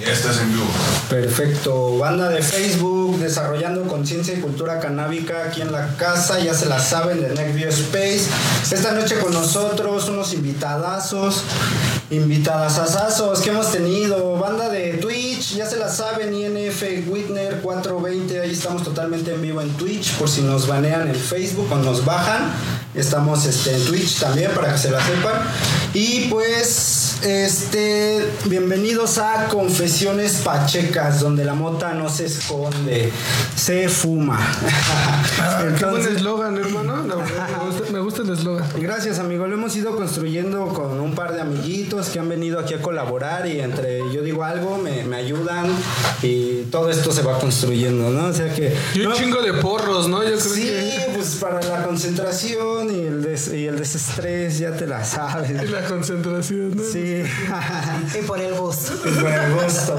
Estás en vivo. Perfecto. Banda de Facebook, desarrollando conciencia y cultura canábica aquí en la casa, ya se la saben, de Neckview Space. Esta noche con nosotros unos invitadazos, invitadasazazos que hemos tenido. Banda de Twitch, ya se la saben, INF Witner 420, ahí estamos totalmente en vivo en Twitch, por si nos banean el Facebook o nos bajan. Estamos este, en Twitch también para que se la sepan. Y pues, este, bienvenidos a Confesiones Pachecas, donde la mota no se esconde, se fuma. Ah, Qué buen Entonces, eslogan, hermano. Me gusta, me gusta el eslogan. Gracias amigo, lo hemos ido construyendo con un par de amiguitos que han venido aquí a colaborar y entre yo digo algo, me, me ayudan y todo esto se va construyendo, ¿no? O sea que... Y un no- chingo de porros, ¿no? Yo creo Sí, que. Pues para la concentración y el, des- y el desestrés, ya te la Y sabes. la concentración, ¿no? Sí. Y por el bus. Buen gusto.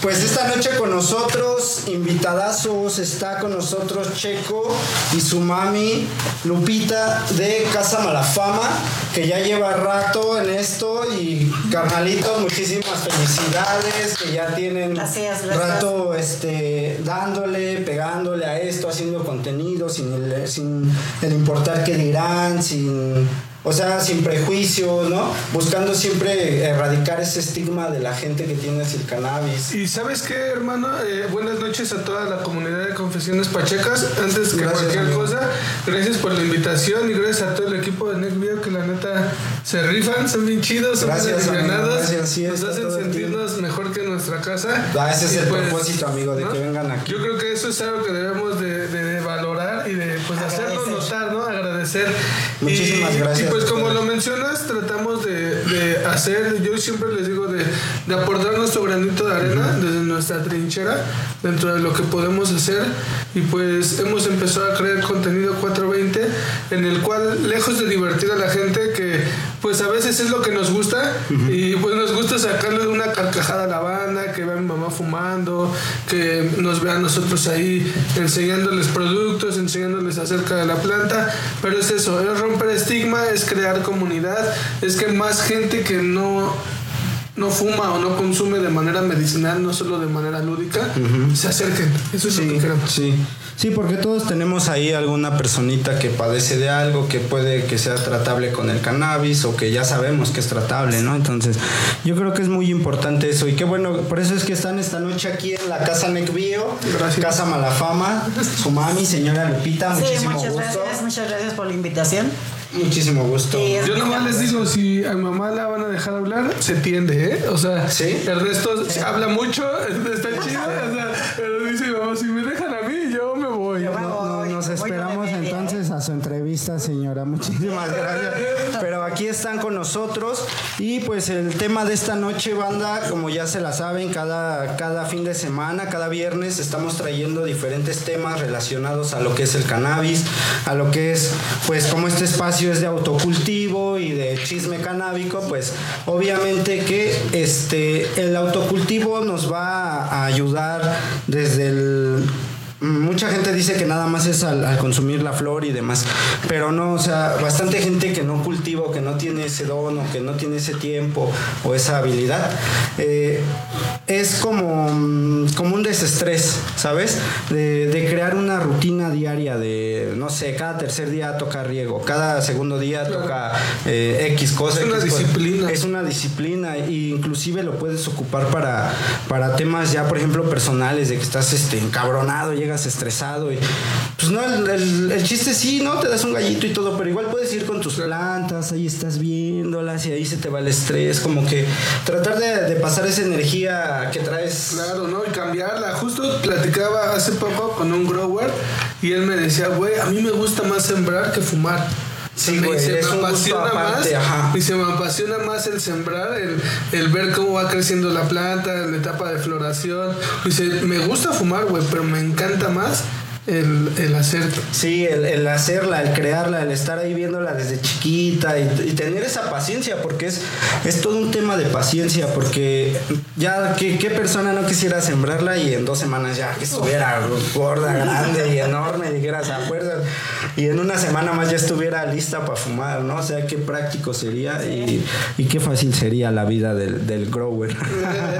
Pues esta noche con nosotros, invitadazos, está con nosotros Checo y su mami Lupita de Casa Malafama, que ya lleva rato en esto y carnalitos, muchísimas felicidades, que ya tienen Gracias, gracias. rato este, dándole, pegándole a esto, haciendo contenido sin el, sin el importar qué dirán, sin... O sea, sin prejuicios, ¿no? Buscando siempre erradicar ese estigma de la gente que tiene el cannabis. Y sabes qué, hermano, Eh, buenas noches a toda la comunidad de Confesiones Pachecas. Antes que Gracias, cualquier amigo. cosa, gracias por la invitación y gracias a todo el equipo de Neckview que la neta se rifan, son bien chidos, son bien Gracias, amigo, alivianados, gracias, sí, nos hacen sentirnos mejor que en nuestra casa. Ah, ese es Y el propósito, amigo, de que vengan aquí. Yo creo que eso es algo que debemos de, de- de valorar y de pues hacernos ¿no? Agradecer. Muchísimas Y- gracias Y pues como lo mencionas, tratamos de, de hacer, yo siempre les digo, de, de aportar nuestro granito de arena desde nuestra trinchera, dentro de lo que podemos hacer. Y pues hemos empezado a crear contenido 420, en el cual, lejos de divertir a la gente, que pues a veces es lo que nos gusta, y pues nos gusta sacarle una carcajada a la banda, que vean a mi mamá fumando, que nos vean nosotros ahí enseñándoles productos, enseñándoles acerca de la planta, pero es eso, es romper estigma, es crear comunidad, es que más gente que no no fuma o no consume de manera medicinal, no solo de manera lúdica, se acerquen. Eso es lo que queremos. Sí. Sí, porque todos tenemos ahí alguna personita que padece de algo que puede que sea tratable con el cannabis o que ya sabemos que es tratable, ¿no? Entonces, yo creo que es muy importante eso y qué bueno, por eso es que están esta noche aquí en la casa Necbio, Gracias. Casa Malafama, su mami, señora Lupita, Sí, muchísimo muchas gusto. gracias, muchas gracias por la invitación. Muchísimo gusto. Sí, Yo nomás les digo, si a mi mamá la van a dejar hablar, se tiende, ¿eh? O sea, ¿Sí? el resto habla mucho, está chido, o sea, pero dice mi mamá, si me dejan a mí, yo me voy. Yo me No, nos esperamos entonces a su entrevista, señora. Muchísimas gracias. Pero aquí están con nosotros. Y pues el tema de esta noche, banda, como ya se la saben, cada, cada fin de semana, cada viernes, estamos trayendo diferentes temas relacionados a lo que es el cannabis, a lo que es, pues como este espacio es de autocultivo y de chisme canábico, pues obviamente que este, el autocultivo nos va a ayudar desde el Mucha gente dice que nada más es al, al consumir la flor y demás, pero no, o sea, bastante gente que no cultiva, o que no tiene ese don, o que no tiene ese tiempo o esa habilidad, eh, es como, mm, como un desestrés, ¿sabes? De, de crear una rutina diaria de, no sé, cada tercer día toca riego, cada segundo día toca eh, X cosa. Es una X cosa. disciplina. Es una disciplina e inclusive lo puedes ocupar para, para temas ya, por ejemplo, personales, de que estás este, encabronado, llegas estresado y pues no, el, el- el chiste sí, ¿no? Te das un gallito y todo, pero igual puedes ir con tus plantas, ahí estás viéndolas y ahí se te va el estrés, como que tratar de, de pasar esa energía que traes. Claro, ¿no? Y cambiarla. Justo platicaba hace poco con un grower y él me decía, güey, a mí me gusta más sembrar que fumar. Sí, me güey, es me un gusto apasiona aparte, más. ajá. Dice, me apasiona más el sembrar, el, el ver cómo va creciendo la planta, en la etapa de floración. Me gusta fumar, güey, pero me encanta más el, el hacer. Sí, el, el hacerla, el crearla, el estar ahí viéndola desde chiquita y, y tener esa paciencia, porque es, es todo un tema de paciencia, porque ya, ¿qué, qué persona no quisiera sembrarla y en dos semanas ya estuviera gorda, grande y enorme, dijeras, acuerdas? y en una semana más ya estuviera lista para fumar, ¿no? O sea, qué práctico sería y, y qué fácil sería la vida del, del grower.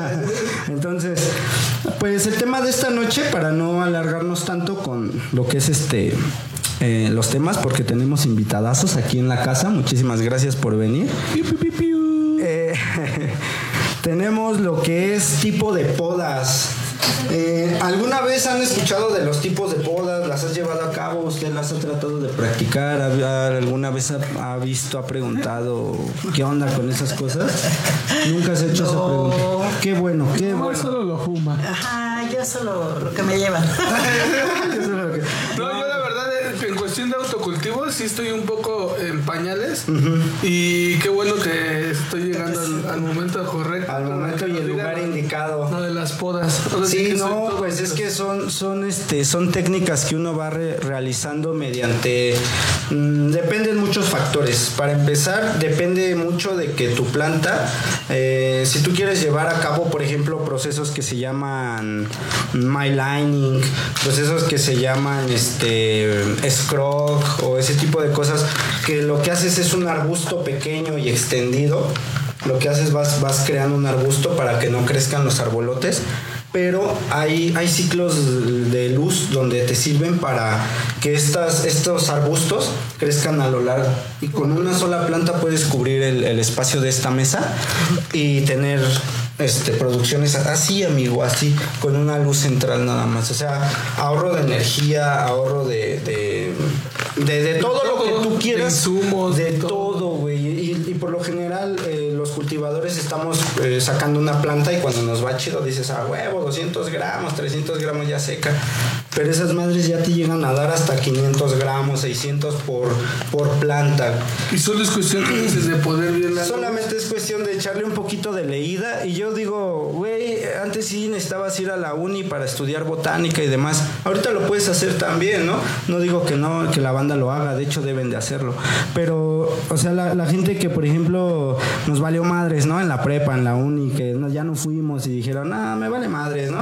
Entonces, pues el tema de esta noche, para no alargarnos tanto con lo que es este eh, los temas, porque tenemos invitadazos aquí en la casa. Muchísimas gracias por venir. Eh, tenemos lo que es tipo de podas. Eh, ¿Alguna vez han escuchado de los tipos de podas? ¿Las has llevado a cabo? ¿Usted las ha tratado de practicar? ¿Ha- ¿Alguna vez ha, ha visto, ha preguntado qué onda con esas cosas? Nunca has hecho esa No. pregunta. Qué bueno, qué No, bueno. solo lo fuma. Ajá, yo solo lo que me llevan. Eso es lo que- No, yo la verdad, eh, en cuestión de autocultivo, sí estoy un poco en pañales. Y qué bueno que estoy llegando al, al momento correcto. Al momento y el lugar indicado. No de las podas. Ahora Sí, no, pues es que son, son, este, son técnicas que uno va re- realizando mediante, mm, dependen muchos factores. Para empezar, depende mucho de que tu planta, eh, si tú quieres llevar a cabo, por ejemplo, procesos que se llaman my lining, procesos que se llaman, este, o ese tipo de cosas, que lo que haces es un arbusto pequeño y extendido. Lo que haces vas, vas creando un arbusto para que no crezcan los arbolotes pero hay, hay ciclos de luz donde te sirven para que estas, estos arbustos crezcan a lo largo. Y con una sola planta puedes cubrir el, el espacio de esta mesa y tener este, producciones así, amigo, así, con una luz central nada más. O sea, ahorro de energía, ahorro de, de, de, de todo lo que tú De quieras. insumos, de todo. güey. Y, y por lo general, cultivadores estamos eh, sacando una planta y cuando nos va chido dices, ah, huevo, 200 gramos, 300 gramos ya seca. Pero esas madres ya te llegan a dar hasta 500 gramos, 600 por, por planta. Y solo es cuestión de poder bien la Solamente es cuestión de echarle un poquito de leída. Y yo digo, güey, antes sí necesitabas ir a la uni para estudiar botánica y demás. Ahorita lo puedes hacer también, ¿no? No digo que no, que la banda lo haga, de hecho deben de hacerlo. Pero, o sea, la, la gente que, por ejemplo, nos valió madres, ¿no? En la prepa, en la uni, que no- ya no fuimos y dijeron, no, me vale madres, ¿no?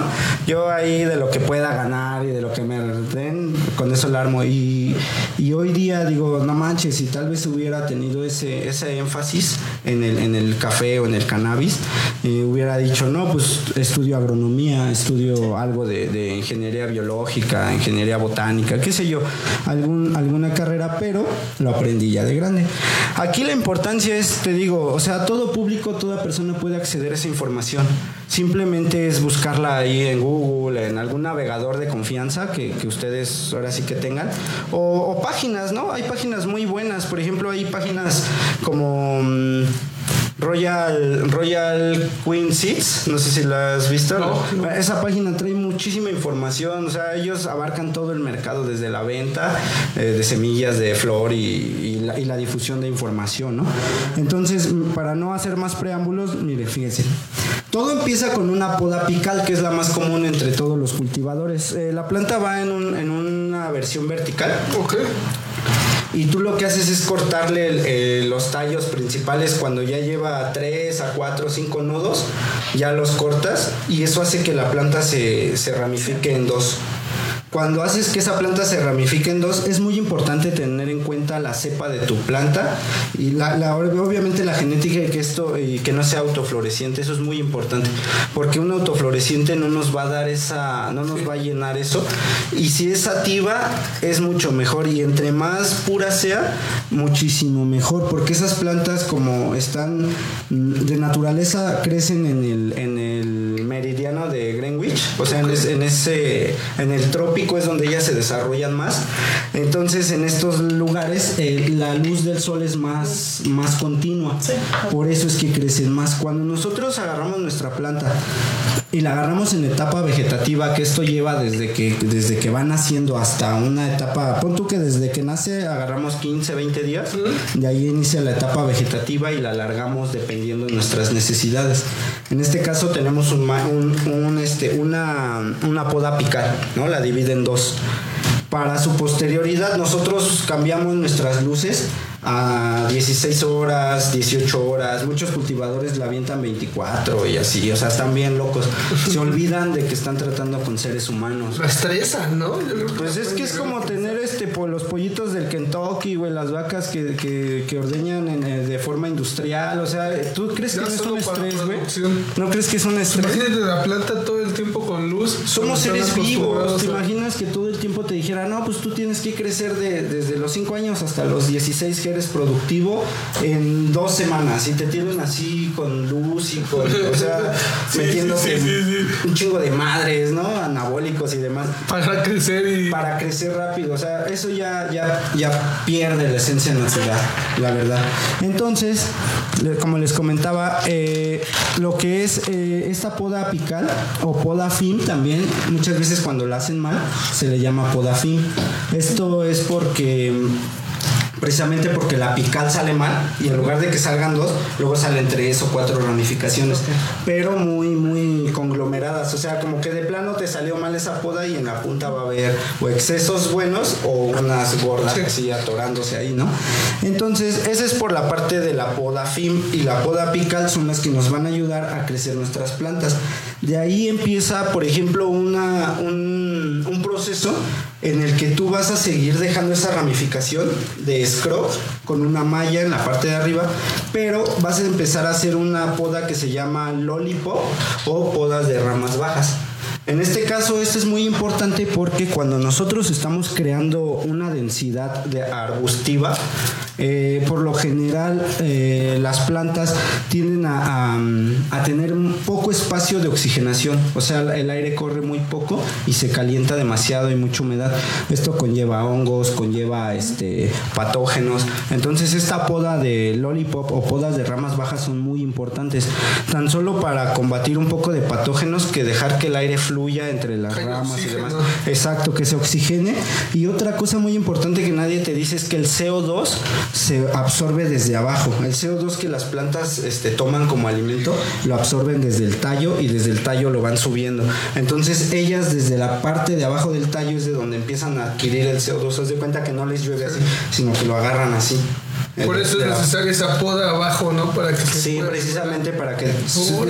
Yo ahí de lo que pueda ganar y de lo que me den, con eso la armo. Y, y hoy día digo, no manches, si tal vez hubiera tenido ese, ese énfasis en el, en el café o en el cannabis, y hubiera dicho, no, pues estudio agronomía, estudio algo de, de ingeniería biológica, ingeniería botánica, qué sé yo, algún, alguna carrera, pero lo aprendí ya de grande. Aquí la importancia es, te digo, o sea, todo público, toda persona puede acceder a esa información. Simplemente es buscarla ahí en Google, en algún navegador de confianza que, que ustedes ahora sí que tengan. O, o páginas, ¿no? Hay páginas muy buenas. Por ejemplo, hay páginas como... mm, Royal, Royal Queen Seeds, no sé si la has visto. No, no. Esa página trae muchísima información, o sea, ellos abarcan todo el mercado desde la venta eh, de semillas de flor y, y la, y la difusión de información, ¿no? Entonces, para no hacer más preámbulos, mire, fíjense. Todo empieza con una poda apical, que es la más común entre todos los cultivadores. Eh, la planta va en, un- en una versión vertical Ok. Y tú lo que haces es cortarle eh, los tallos principales cuando ya lleva 3 a 4 o 5 nudos, ya los cortas y eso hace que la planta se, se ramifique en dos. Cuando haces que esa planta se ramifique en dos, es muy importante tener en cuenta la cepa de tu planta y la, la- obviamente la genética y que esto y que no sea autofloreciente, eso es muy importante, porque un autofloreciente no nos va a dar esa, no nos va a llenar eso y si es sativa es mucho mejor y entre más pura sea, muchísimo mejor, porque esas plantas como están de naturaleza crecen en el, en el meridiano de Greenwich, o sea, en, es- en ese, en el trópico es donde ellas se desarrollan más. Entonces, en estos lugares eh, la luz del sol es más, más continua. Por eso es que crecen más. Cuando nosotros agarramos nuestra planta y la agarramos en etapa vegetativa, que esto lleva desde que, desde que va naciendo hasta una etapa, pon tú que desde que nace agarramos 15, 20 días, de ahí inicia la etapa vegetativa y la alargamos dependiendo de nuestras necesidades. En este caso tenemos un, este, una, una poda apical, ¿no? La divide en dos. para su posterioridad nosotros cambiamos nuestras luces a 16 horas, 18 horas. Muchos cultivadores la avientan 24 y así, o sea, están bien locos. Se olvidan de que están tratando con seres humanos. La estresan, ¿no? Pues es que es como tener este po- los pollitos del Kentucky, güey, las vacas que, que, que ordeñan en, eh, de forma industrial. O sea, ¿tú crees que Ya no es un estrés, güey? ¿No crees que es un estrés? Imagínate la planta todo el tiempo con luz. Somos seres vivos. ¿Te imaginas que todo el tiempo te dijera, no, pues tú tienes que crecer de- desde los 5 años hasta los 16 que eres productivo en dos semanas? Y te tienen así con luz y con, o sea, Sí, metiéndote sí, un chingo de madres, ¿no? Anabólicos y demás. Para crecer y. Para crecer rápido, o sea, eso ya, ya, ya pierde la esencia natural, la verdad. Entonces, como les comentaba, eh, lo que es eh, esta poda apical o poda FIM también, muchas veces cuando la hacen mal, se le llama poda FIM. Esto es porque precisamente porque la apical sale mal y en lugar de que salgan dos, luego salen tres o cuatro ramificaciones, pero muy, muy conglomeradas. O sea, como que de plano te salió mal esa poda y en la punta va a haber o excesos buenos o unas gordas Sí. así atorándose ahí, ¿no? Entonces, esa es por la parte de la poda FIM y la poda apical son las que nos van a ayudar a crecer nuestras plantas. De ahí empieza, por ejemplo, una, un, un proceso en el que tú vas a seguir dejando esa ramificación de scrub con una malla en la parte de arriba, pero vas a empezar a hacer una poda que se llama lollipop o podas de ramas bajas. En este caso, esto es muy importante porque cuando nosotros estamos creando una densidad de arbustiva, eh, por lo general eh, las plantas tienden a, a- a tener poco espacio de oxigenación, o sea, el aire corre muy poco y se calienta demasiado y mucha humedad. Esto conlleva hongos, conlleva este, patógenos. Entonces, esta poda de lollipop o podas de ramas bajas son muy importantes, tan solo para combatir un poco de patógenos que dejar que el aire fluya entre las Que ramas y demás. Exacto, que se oxigene. Y otra cosa muy importante que nadie te dice es que el CO2 se absorbe desde abajo. El CO2 que las plantas este, toman como alimento lo absorben desde el tallo y desde el tallo lo van subiendo. Entonces ellas desde la parte de abajo del tallo es de donde empiezan a adquirir el CO2. Haz de cuenta que no les llueve así, sino que lo agarran así. Por eso es necesaria esa poda abajo, ¿no? Para que Sí, pueda- precisamente para que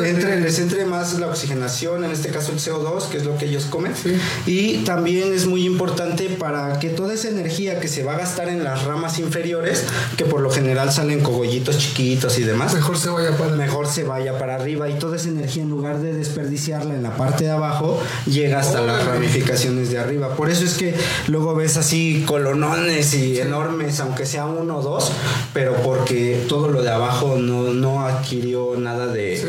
entre, les entre más la oxigenación, en este caso el CO2, que es lo que ellos comen. Sí. Y también es muy importante para que toda esa energía que se va a gastar en las ramas inferiores, que por lo general salen cogollitos chiquitos y demás, Mejor se vaya para. mejor se vaya para arriba y toda esa energía en lugar de desperdiciarla en la parte de abajo llega hasta las ramificaciones de arriba. Por eso es que luego ves así colonones y enormes, aunque sea uno o dos, pero porque todo lo de abajo no, no adquirió nada de,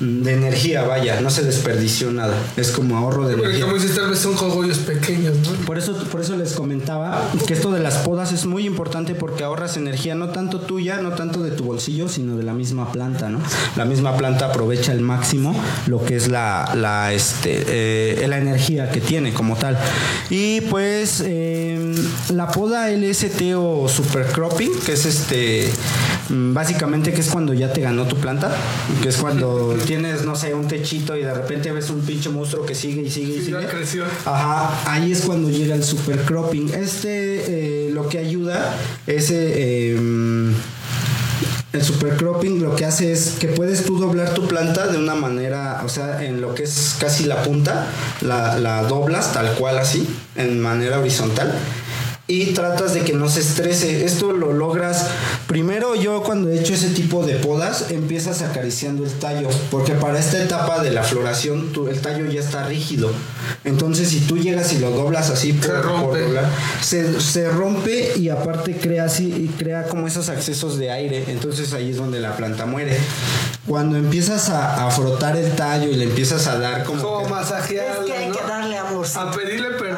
de energía, vaya, no se desperdició nada. Es como ahorro de energía. como dices, tal vez son cogollos pequeños, ¿no? Por eso, por eso les comentaba que esto de las podas es muy importante porque ahorras energía, no tanto tuya, no tanto de tu bolsillo, sino de la misma planta, ¿no? La misma planta aprovecha al máximo lo que es la, la, este, eh, la energía que tiene como tal. Y pues eh, la poda LST o supercropping, que es este, mm, básicamente que es cuando ya te ganó tu planta, que es cuando tienes, no sé, un techito y de repente ves un pinche monstruo que sigue y sigue y Sí, sigue. creció. Ajá, ahí es cuando llega el supercropping. Este eh, lo que ayuda es eh, em, el supercropping lo que hace es que puedes tú doblar tu planta de una manera, o sea, en lo que es casi la punta, la, la doblas tal cual así, en manera horizontal. Y tratas de que no se estrese. Esto lo logras. Primero, yo cuando he hecho ese tipo de podas, empiezas acariciando el tallo. Porque para esta etapa de la floración, tu- el tallo ya está rígido. Entonces, si tú llegas y lo doblas así por, por rompe. doblar, se, se rompe y aparte crea así y crea como esos accesos de aire. Entonces ahí es donde la planta muere. Cuando empiezas a, a frotar el tallo y le empiezas a dar como Como masajearla, Es que hay ¿no? que darle amor. A pedirle permiso,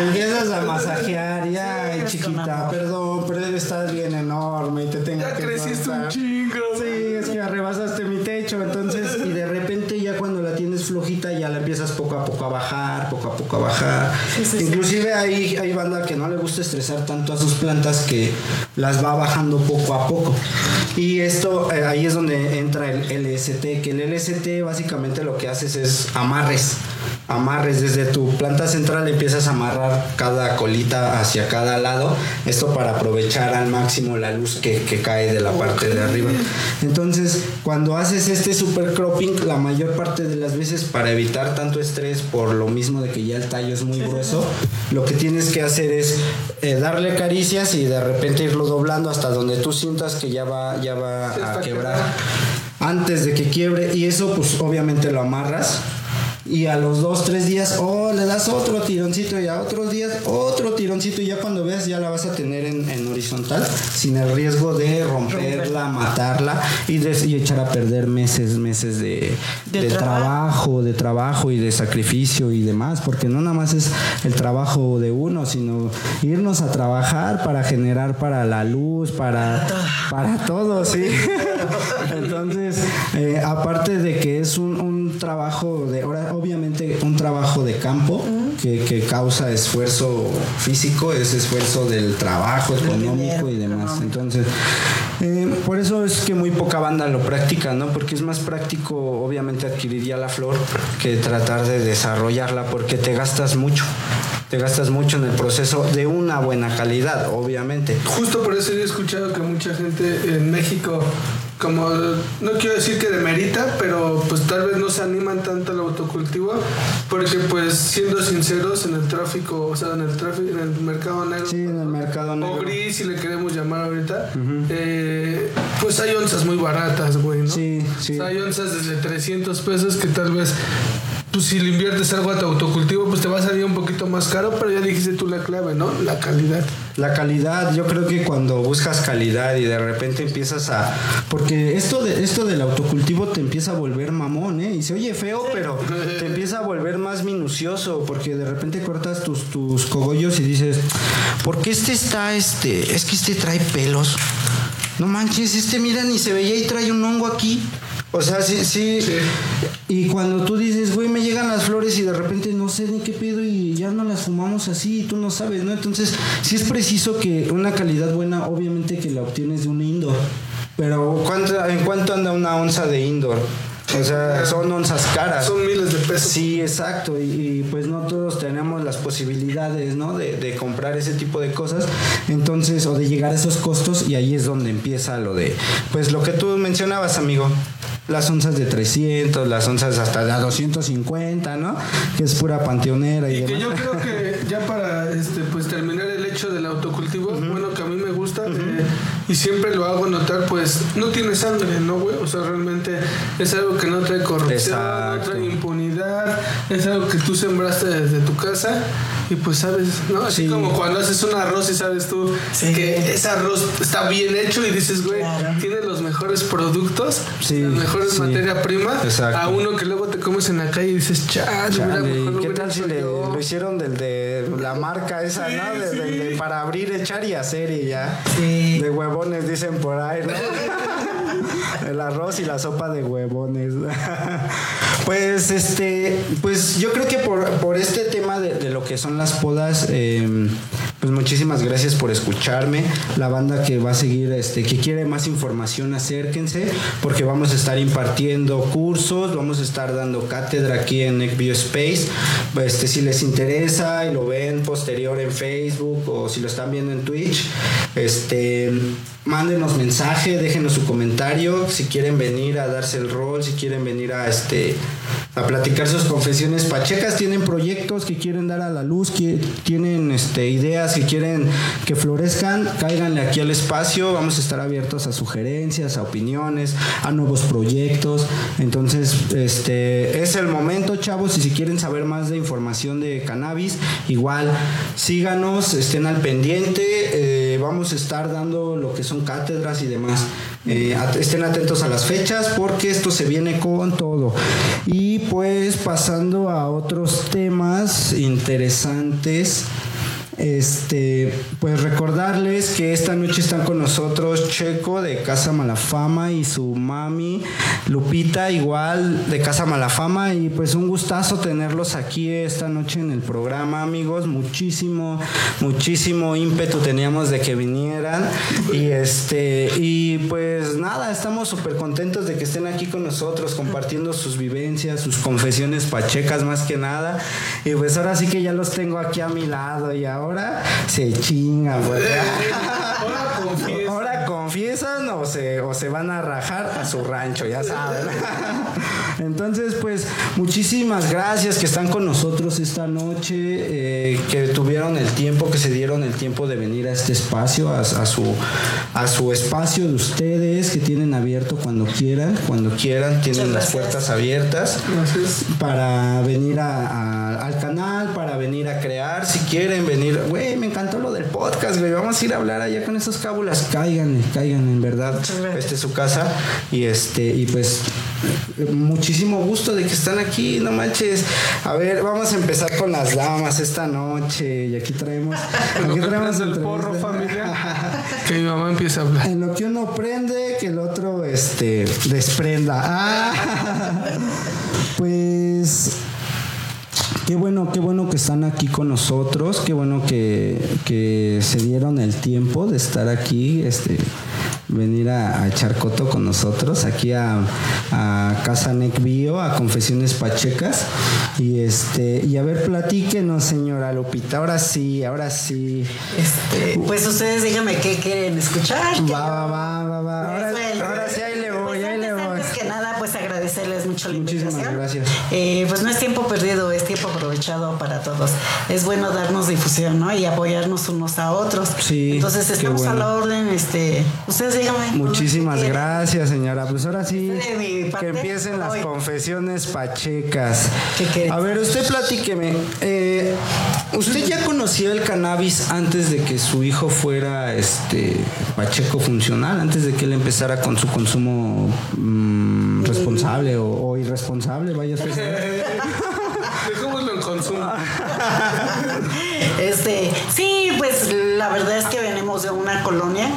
Le empiezas a masajear, ya, Sí, chiquita, perdón, pero estás bien enorme y te tengo Ya que creciste un chingo. Sí, es que rebasaste mi techo, entonces, y de repente ya cuando la tienes flojita ya la empiezas poco a poco a bajar, poco a poco a bajar. Sí, sí, sí. Inclusive hay, hay banda que no le gusta estresar tanto a sus plantas que las va bajando poco a poco. Y esto, eh, ahí es donde entra el LST, que el LST básicamente lo que haces es amarres. amarres desde tu planta central, empiezas a amarrar cada colita hacia cada lado, esto para aprovechar al máximo la luz que, que cae de la parte de arriba. Entonces, cuando haces este super cropping, la mayor parte de las veces para evitar tanto estrés por lo mismo de que ya el tallo es muy grueso, lo que tienes que hacer es eh, darle caricias y de repente irlo doblando hasta donde tú sientas que ya va, ya va a quebrar. antes de que quiebre y eso pues obviamente lo amarras y a los dos, tres días, oh, le das otro tironcito y a otros días otro tironcito y ya cuando veas ya la vas a tener en, horizontal sin el riesgo de romperla, matarla y, de, echar a perder meses, meses de, trabajo. de trabajo y de sacrificio y demás, porque no nada más es el trabajo de uno, sino irnos a trabajar para generar para la luz, para, para todo, sí. Entonces, eh, aparte de que es un, un trabajo de ahora obviamente un trabajo de campo que, causa esfuerzo físico, es esfuerzo del trabajo económico y demás. Entonces, eh, por eso es que muy poca banda lo practica, ¿no? Porque es más práctico, obviamente, adquirir ya la flor que tratar de desarrollarla porque te gastas mucho te gastas mucho en el proceso de una buena calidad, obviamente. Justo por eso he escuchado que mucha gente en México como no quiero decir que demerita, pero pues tal vez no se animan tanto al autocultivo, porque pues siendo sinceros en el tráfico, o sea, en el tráfico, en el mercado negro, sí, en el mercado negro. o gris si le queremos llamar ahorita, eh, pues hay onzas muy baratas, güey, ¿no? Sí, sí. hay onzas desde 300 pesos que tal vez pues si le inviertes algo a tu autocultivo, pues te va a salir un poquito más caro, pero ya dijiste tú la clave, ¿no? La calidad. La calidad, yo creo que cuando buscas calidad y de repente empiezas a... Porque esto, de, esto del autocultivo te empieza a volver mamón, ¿eh? Y se oye feo, pero te empieza a volver más minucioso, porque de repente cortas tus, tus cogollos y dices, ¿por qué este está, este? Es que este trae pelos. No manches, este mira ni se veía y trae un hongo aquí. O sea, sí, sí, Y cuando tú dices, güey, me llegan las flores y de repente no sé ni qué pedo y ya no las fumamos así y tú no sabes, ¿no? Entonces, sí es preciso que una calidad buena, obviamente que la obtienes de un indoor. Pero ¿cuánto, ¿en cuánto anda una onza de indoor? O sea, son onzas caras. Son miles de pesos. Sí, exacto. Y, pues no todos tenemos las posibilidades, ¿no? De, de, comprar ese tipo de cosas. Entonces, o de llegar a esos costos. Y ahí es donde empieza lo de, pues lo que tú mencionabas, amigo las onzas de 300, las onzas hasta de 250, ¿no? Que es pura panteonera y, y que yo creo que ya para este pues terminar el hecho del autocultivo, bueno, que a mí me gusta eh, y siempre lo hago notar, pues no tiene sangre, ¿no, güey? O sea, realmente es algo que no trae corrupción, no trae impunidad, es algo que tú sembraste desde tu casa y pues sabes, ¿no? Así como cuando haces un arroz y sabes tú que ese arroz está bien hecho y dices, güey, tiene los mejores productos, sí, las mejores materia prima, a uno que luego te comes en la calle y dices, chale, ¿qué tal si le, lo hicieron del de la marca esa, ¿no? De, para abrir, echar y hacer y ya. De huevones dicen por ahí, ¿no? El arroz y la sopa de huevones. pues este, pues yo creo que por, por este tema de, de lo que son las podas, em, pues muchísimas gracias por escucharme. La banda que va a seguir, este, que quiere más información, acérquense, porque vamos a estar impartiendo cursos, vamos a estar dando cátedra aquí en NecBio Space. Este, si les interesa y lo ven posterior en Facebook o si lo están viendo en Twitch, este mándenos mensaje, déjenos su comentario, si quieren venir a darse el rol, si quieren venir a este a platicar sus confesiones pachecas, tienen proyectos que quieren dar a la luz, que tienen este, ideas que quieren que florezcan, cáiganle aquí al espacio, vamos a estar abiertos a sugerencias, a opiniones, a nuevos proyectos. Entonces, este es el momento, chavos, y si quieren saber más de información de cannabis, igual síganos, estén al pendiente, eh, vamos a estar dando lo que son cátedras y demás. Eh, estén atentos a las fechas porque esto se viene con todo. Y pues pasando a otros temas interesantes. Este, pues recordarles que esta noche están con nosotros Checo de Casa Malafama y su mami Lupita igual de Casa Malafama y pues un gustazo tenerlos aquí esta noche en el programa, amigos. Muchísimo, muchísimo ímpetu teníamos de que vinieran y este y pues nada, estamos súper contentos de que estén aquí con nosotros compartiendo sus vivencias, sus confesiones pachecas más que nada. Y pues ahora sí que ya los tengo aquí a mi lado y ahora se chingan, pues. Ahora confieso. Ahora confiesan o se, o se van a rajar a su rancho, ya saben. Entonces, pues, muchísimas gracias que están con nosotros esta noche, eh, que tuvieron el tiempo, que se dieron el tiempo de venir a este espacio, a, a su, a su espacio de ustedes, que tienen abierto cuando quieran, cuando quieran, tienen las puertas abiertas Gracias. para venir a- a- al canal, para venir a crear, si quieren venir, güey, me encantó lo del podcast, güey, vamos a ir a hablar allá con esos cábulas, caigan, caigan, en verdad, este es su casa y este, y pues muchísimo gusto de que están aquí, no manches, a ver, vamos a empezar con las damas esta noche y aquí traemos, aquí traemos el porro familiar. Que mi mamá empiece a hablar. En lo que uno prende, que el otro este, desprenda. Ah. Pues qué bueno, qué bueno que están aquí con nosotros, qué bueno que, que se dieron el tiempo de estar aquí, este venir a, a echar coto con nosotros aquí a, a Casa Nec Bio, a Confesiones Pachecas. Y este, y a ver, platíquenos, señora Lupita. Ahora sí, ahora sí. Este, pues ustedes díganme qué quieren escuchar. qué Va, va, va, va, va. Ahora, ahora sí, ahí le voy, pues, ahí le voy. antes que nada, pues agradecerles mucho la Muchísimas invitación. gracias. Eh, pues no es tiempo aprovechado para todos. Es bueno darnos difusión, ¿no? Y apoyarnos unos a otros. Sí, Entonces estamos a la orden, este, ustedes díganme. Muchísimas gracias, señora. Pues ahora sí, que empiecen las confesiones pachecas. ¿Qué? A ver, usted platíqueme. eh, ¿Usted ya conocía el cannabis antes de que su hijo fuera este pacheco funcional? Antes de que él empezara con su consumo mm, responsable o, o irresponsable? Vaya a Este, sí, pues la verdad es que venimos de una colonia,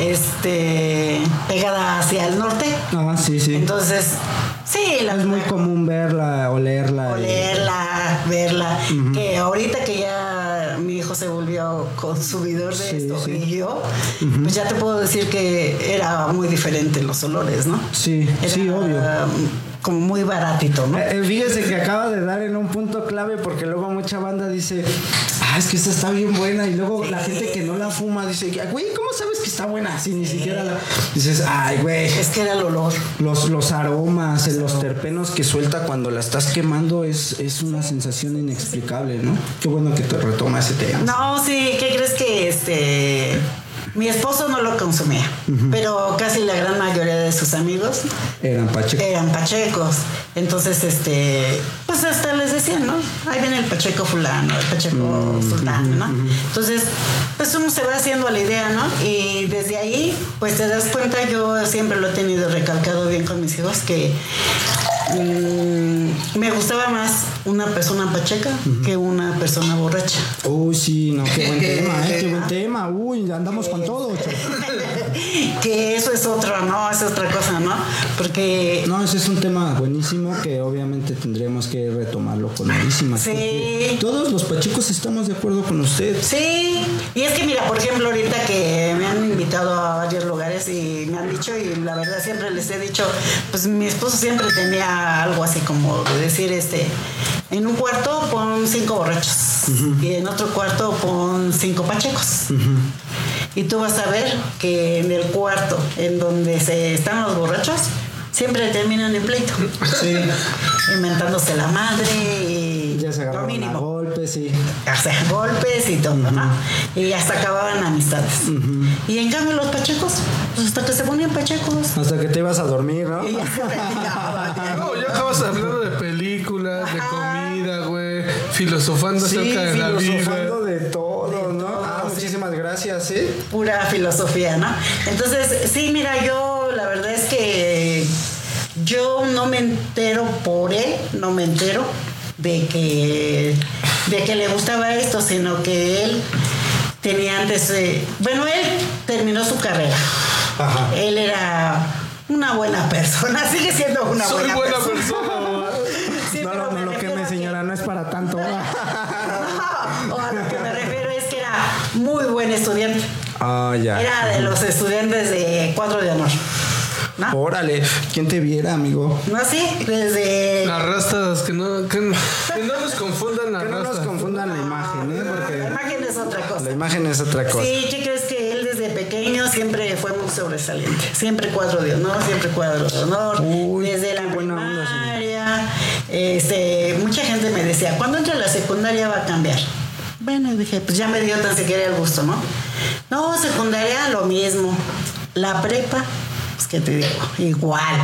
este, pegada hacia el norte. Ah, sí, sí. Entonces, sí, la es muy común verla, olerla. y- olerla, verla, que ahorita que ya mi hijo se volvió consumidor de Sí, esto sí. y yo, pues ya te puedo decir que era muy diferente los olores, ¿no? Sí, sí, obvio. Como muy baratito, ¿no? Eh, fíjese que acaba de dar en un punto clave porque luego mucha banda dice, ah, es que esta está bien buena y luego la gente que no la fuma dice, güey, ¿cómo sabes que está buena? Si ni siquiera la... Dices, ay, güey. Es que era el olor. Los, los aromas, eh, los terpenos que suelta cuando la estás quemando es, es una sensación inexplicable, ¿no? Qué bueno que te retoma ese tema. No, sí, ¿qué crees que este mi esposo no lo consumía, pero casi la gran mayoría de sus amigos Eran pachecos. eran pachecos. Entonces, este, pues hasta les decían, ¿no? Ahí viene el pacheco fulano, el pacheco sultano, ¿no? Entonces, pues uno se va haciendo la idea, ¿no? Y desde ahí, pues te das cuenta, yo siempre lo he tenido recalcado bien con mis hijos, que mm, me gustaba más una persona pacheca que una persona borracha. Uy, sí, no, qué buen tema, ¿eh? Qué buen tema. Uy, andamos con todo. que eso es otro, ¿no? Es otra cosa, ¿no? Porque No, ese es un tema buenísimo que obviamente tendremos que retomarlo con Marísimas. Sí. Todos los pachecos estamos de acuerdo con usted. sí, y es que mira, por ejemplo, ahorita que me han invitado a varios lugares y me han dicho, y la verdad siempre les he dicho, pues mi esposo siempre tenía algo así como de decir, este, en un cuarto pon cinco borrachos y en otro cuarto pon cinco pachecos. Y tú vas a ver que en el cuarto en donde se están los borrachos, siempre terminan en pleito. Sí. Inventándose la madre y Ya se lo agarraron a mínimo. golpes y. Golpes y todo, ¿no? Y hasta acababan amistades. Y en cambio los pachecos, pues hasta que se ponían pachecos. Hasta que te ibas a dormir, ¿no? Y ya se. No, ya acabas hablando de películas, de comida, güey. Filosofando Sí, acerca de la filosofando vida. de todo, ¿no? Ah, muchísimas gracias, ¿eh? Pura filosofía, ¿no? Entonces, sí, mira, yo la verdad es que yo no me entero por él, no me entero. de que, de que le gustaba esto, sino que él tenía antes, eh, bueno, él terminó su carrera. Ajá. Él era una buena persona, sigue siendo una Soy buena, buena persona. persona. Sí, No, lo- me no, lo que me señora no es para tanto. No, o a lo que me refiero es que era muy buen estudiante. Ah, ya. Era de los estudiantes de cuadro de honor. ¿No? Órale, ¿quién te viera, amigo? No así, desde. Las rastas, que no, que, que no nos confundan las Que no nos rastas. confundan la imagen, ¿eh? La Porque imagen es otra cosa. la imagen es otra cosa. Sí, ¿qué crees que él desde pequeño siempre fue muy sobresaliente? Siempre cuadro de honor, siempre cuadro de honor. Uy, desde la buena onda, primaria. este, mucha gente me decía, ¿cuándo entra a la secundaria va a cambiar? Bueno, dije, pues ya me dio tan siquiera el gusto, ¿no? No, secundaria lo mismo. La prepa, pues qué te digo, igual.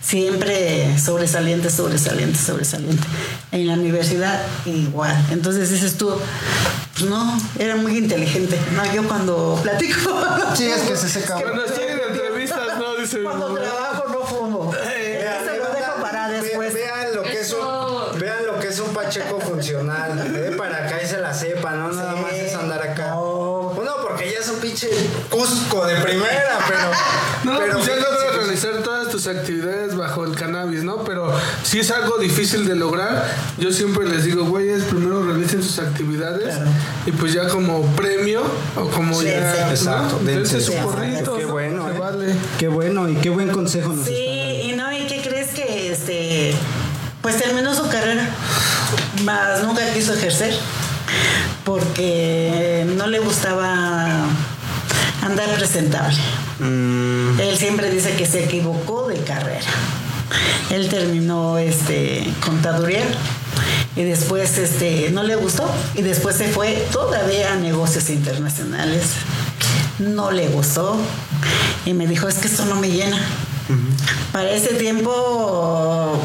Siempre sobresaliente, sobresaliente, sobresaliente. En la universidad, igual. Entonces dices tú, pues no, era muy inteligente. No, yo cuando platico. Sí, es que se seca. Cuando estoy en entrevistas, no, dice. Cuando trabajo no fumo. Vean, Eso lo dejo para ve- después. Vean lo que es un, vean lo que es un pacheco funcional. Ve para acá y se la sepa, ¿no? Nada Sí. más es andar acá. No. Uno porque ya es un pinche Cusco de primera, pero. No, pero pues ya logras realizar todas tus actividades bajo el cannabis, ¿no? Pero si es algo difícil de lograr, yo siempre les digo, güeyes, primero realicen sus actividades Claro. y pues ya como premio o como Sí, ya... sí. ¿no? Exacto, dense su porrito. Qué ¿no? bueno, eh. vale. Qué bueno y qué buen consejo nos Sí, está y no, ¿y qué crees que este pues terminó su carrera? Más nunca quiso ejercer porque no le gustaba andar presentable. Mm, Él siempre dice que se equivocó de carrera. Él terminó este contaduría y después este no le gustó y después se fue todavía a negocios internacionales. No le gustó y me dijo, "Es que esto no me llena." Para ese tiempo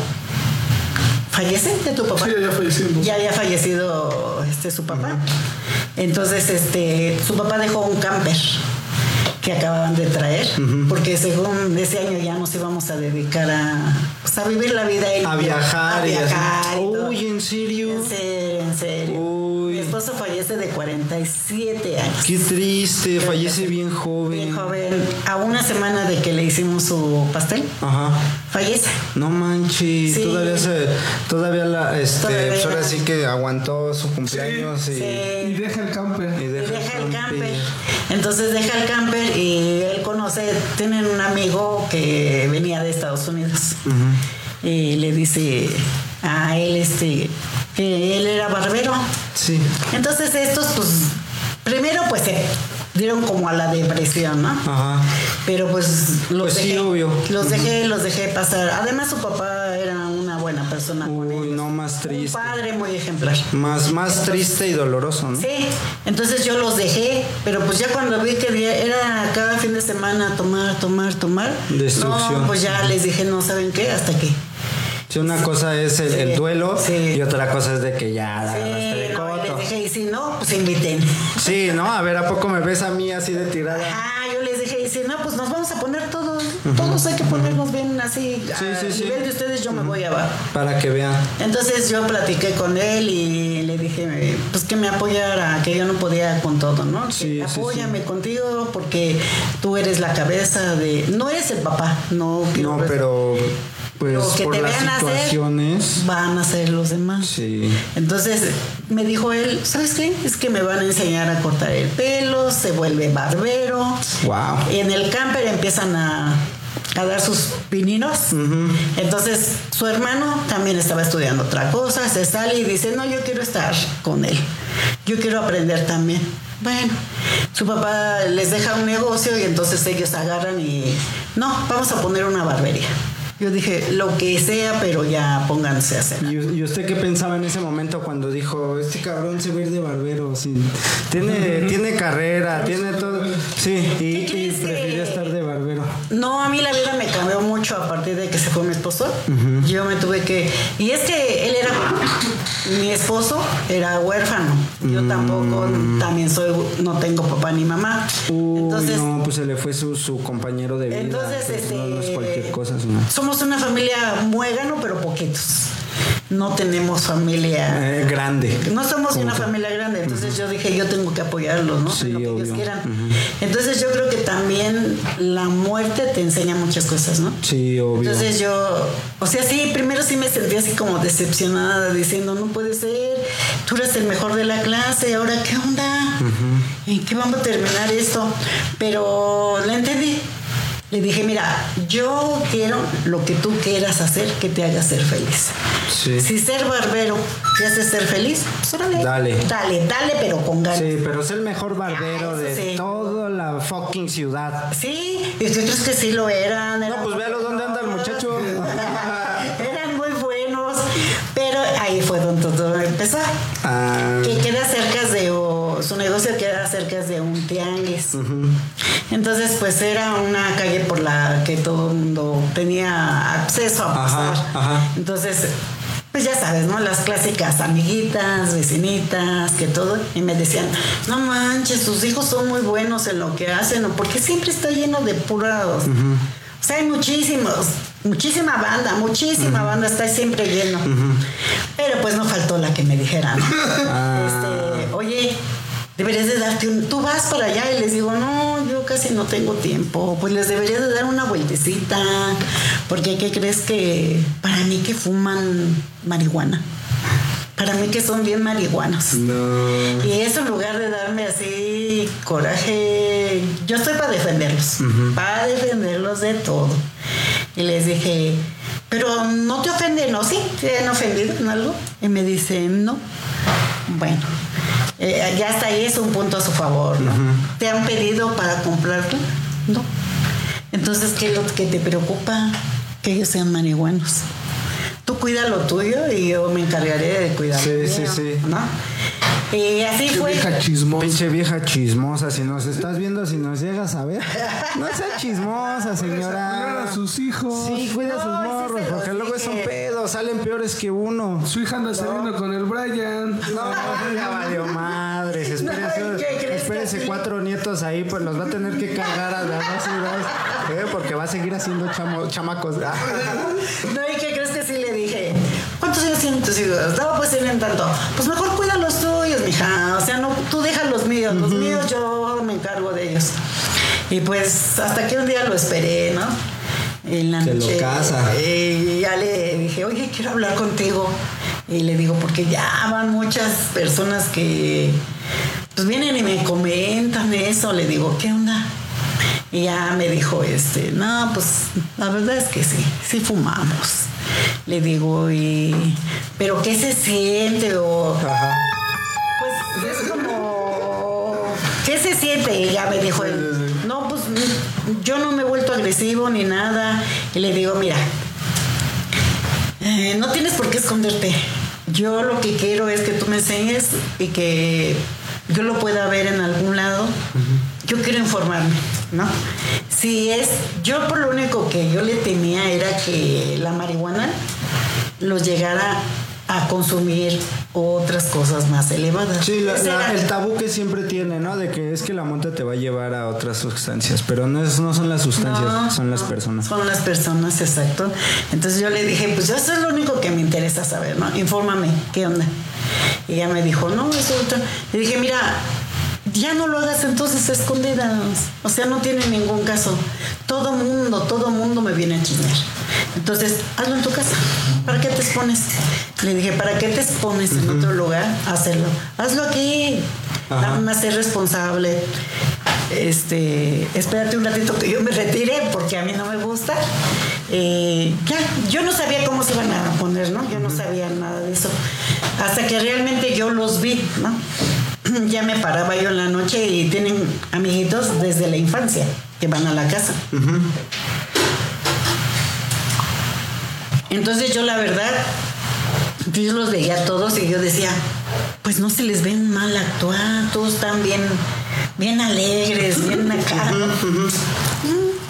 fallece de tu papá Sí, ya fallecimos. ya había fallecido este su papá. Entonces, este, su papá dejó un camper que acababan de traer, porque según ese año ya nos íbamos a dedicar a, pues, a vivir la vida a viajar a y. Uy, ¿en serio? En serio, en serio. Uy. Mi esposo fallece de 47 años. Qué triste, fallece bien joven. Bien joven. A una semana de que le hicimos su pastel, Ajá. Fallece. No manches, Sí. todavía se, todavía la, este, Todavía. pues ahora sí que aguantó su cumpleaños y, Y Sí. deja el camper. y Y deja, el camper. camper. Entonces deja el camper y él conoce, tienen un amigo que venía de Estados Unidos. Y le dice a él este que él era barbero. Sí. Entonces estos pues primero pues se dieron como a la depresión, ¿no? Ajá. Pero pues los Pues sí, dejé, obvio. los dejé, los dejé pasar. Además su papá era una buena persona Uy, no más Un triste. padre muy ejemplar. Más, más triste y doloroso, ¿no? Sí, entonces yo los dejé, pero pues ya cuando vi que era cada fin de semana tomar, tomar, tomar. Destrucción. No, pues ya les dije, no saben qué, hasta aquí. Si una cosa es el, el Sí, duelo sí. y otra cosa es de que ya la Sí, no, y coto. les dije, y si no, pues inviten. Sí, ¿no? A ver, ¿a poco me ves a mí así de tirada? Ah, yo les dije, y si no, pues nos vamos a poner todos, todos hay que ponernos bien así. Sí, a sí, sí. nivel de ustedes yo me voy abajo. Para que vean. Entonces yo platiqué con él y le dije, pues que me apoyara, que yo no podía con todo, ¿no? Que apóyame contigo porque tú eres la cabeza de... No eres el papá, no No, ver- pero pues Lo que por te las vean hacer, situaciones. van a hacer los demás. Sí. Entonces me dijo él, ¿sabes qué? Es que me van a enseñar a cortar el pelo, se vuelve barbero. Wow. Y en el camper empiezan a, a dar sus pininos. Entonces su hermano también estaba estudiando otra cosa, se sale y dice, no, yo quiero estar con él. Yo quiero aprender también. Bueno, su papá les deja un negocio y entonces ellos agarran y, no, vamos a poner una barbería. Yo dije, lo que sea, pero ya pónganse a hacer. ¿Y, usted qué pensaba en ese momento cuando dijo, este cabrón se va a ir de barbero? Sí, tiene, tiene carrera, tiene todo. Sí, y, ¿Qué y prefería estar de barbero. No, a mí la vida me cambió mucho a partir de que se fue mi esposo. Yo me tuve que... Y es que él era... Mi esposo era huérfano. Yo tampoco, también soy... No tengo papá ni mamá. Uy, Entonces, no, pues se le fue su, su compañero de vida. Entonces, pues, este, no, no es cualquier cosa, señor. somos una familia muégano, pero poquitos. No tenemos familia Eh, grande. no somos una que- familia grande, entonces yo dije, yo tengo que apoyarlos, ¿no? Sí, lo que obvio. ellos quieran. Entonces yo creo que también la muerte te enseña muchas cosas, ¿no? Sí, obvio. Entonces yo, o sea, sí, primero sí me sentí así como decepcionada, diciendo, no puede ser, tú eres el mejor de la clase, ahora qué onda, ¿en qué vamos a terminar esto? Pero la entendí. Le dije, mira, yo quiero lo que tú quieras hacer que te haga ser feliz. Sí. Si ser barbero te hace ser feliz, pues órale. Dale. Dale, dale, pero con ganas. Sí, pero es el mejor barbero de sí. toda la fucking ciudad. Sí, y tú crees que sí lo eran. eran No, pues véalo dónde anda el muchacho. eran muy buenos, pero ahí fue donde todo empezó. Ah, Que queda cerca de, o su negocio queda cerca de un tianguis. Entonces, pues era una calle por la que todo el mundo tenía acceso a pasar. ajá. Entonces, pues ya sabes, ¿no? Las clásicas amiguitas, vecinitas, que todo. Y me decían, no manches, tus hijos son muy buenos en lo que hacen, ¿no? Porque siempre está lleno de puros. O sea, hay muchísimos, muchísima banda, muchísima banda, está siempre lleno. Pero pues no faltó la que me dijera, ¿no? Este, oye, deberías de darte un... Tú vas para allá y les digo, no, casi no tengo tiempo. Pues les deberías de dar una vueltecita. Porque, ¿qué crees que para mí que fuman marihuana? Para mí que son bien marihuanos. no. Y eso en lugar de darme así coraje, yo estoy para defenderlos, para defenderlos de todo. Y les dije, pero no te ofenden, ¿no? Sí, te han ofendido en algo. Y me dice, no. Bueno, eh, ya hasta ahí es un punto a su favor, ¿no? ¿Te han pedido para comprarlo? No. Entonces, ¿qué es lo que te preocupa? Que ellos sean marihuanos. Tú cuida lo tuyo y yo me encargaré de cuidar Sí, lo sí, sí. ¿no? Y así fue. Vieja chismosa. Pinche vieja chismosa, si nos estás viendo, si nos llegas a ver. No sea chismosa, señora. a sus hijos. Sí, cuida a sus No, sí morros, porque luego es un pedo, salen peores que uno. Su hija anda saliendo con el Brian. No, ya valió madres. Espérese, No, cuatro nietos ahí, pues los va a tener que cargar a las dos ciudades. ¿eh? Porque va a seguir haciendo chamo- chamacos. No, ¿y qué crees que sí le dije? ¿Cuántos años tienen tus hijos? No, pues tienen tanto. Pues mejor cuida los tuyos, mija. O sea, no, tú deja los míos. Los míos yo me encargo de ellos. Y pues hasta que un día lo esperé, ¿no? En la Se lo noche. casa. Y ya le dije, oye, quiero hablar contigo. Y le digo, porque ya van muchas personas que pues vienen y me comentan eso. Le digo, ¿qué onda? Y ya me dijo, este, no, pues la verdad es que sí, sí fumamos. Le digo, y, pero ¿qué se siente? O, Ajá. pues es como, ¿qué se siente? Y ya me dijo no, pues yo no me he vuelto agresivo ni nada. Y le digo, mira, eh, no tienes por qué esconderte. Yo lo que quiero es que tú me enseñes y que yo lo pueda ver en algún lado. Yo quiero informarme, ¿no? Si es, yo por lo único que yo le temía era que la marihuana los llegara a consumir otras cosas más elevadas. Sí, la- la- el tabú que siempre tiene, ¿no? De que es que la monta te va a llevar a otras sustancias, pero no, es, no son las sustancias, No, son las personas. Son las personas, exacto. Entonces yo le dije, pues eso es lo único que me interesa saber, ¿no? Infórmame, ¿qué onda? Y ella me dijo, no, eso otro. Le dije, mira, ya no lo hagas entonces escondidas. O sea, no tiene ningún caso. Todo mundo, todo mundo me viene a chismear. Entonces, hazlo en tu casa. ¿Para qué te expones? Le dije, ¿para qué te expones en otro lugar? Hacerlo. Hazlo aquí. Nada más ser responsable. Este, espérate un ratito que yo me retire porque a mí no me gusta. Eh, ya, yo no sabía cómo se iban a poner, ¿no? Yo no sabía nada de eso. Hasta que realmente yo los vi, ¿no? Ya me paraba yo en la noche y tienen amiguitos desde la infancia que van a la casa. Entonces yo la verdad, yo los veía a todos y yo decía, pues no se les ve mal actuar, todos están bien, bien alegres, bien acá.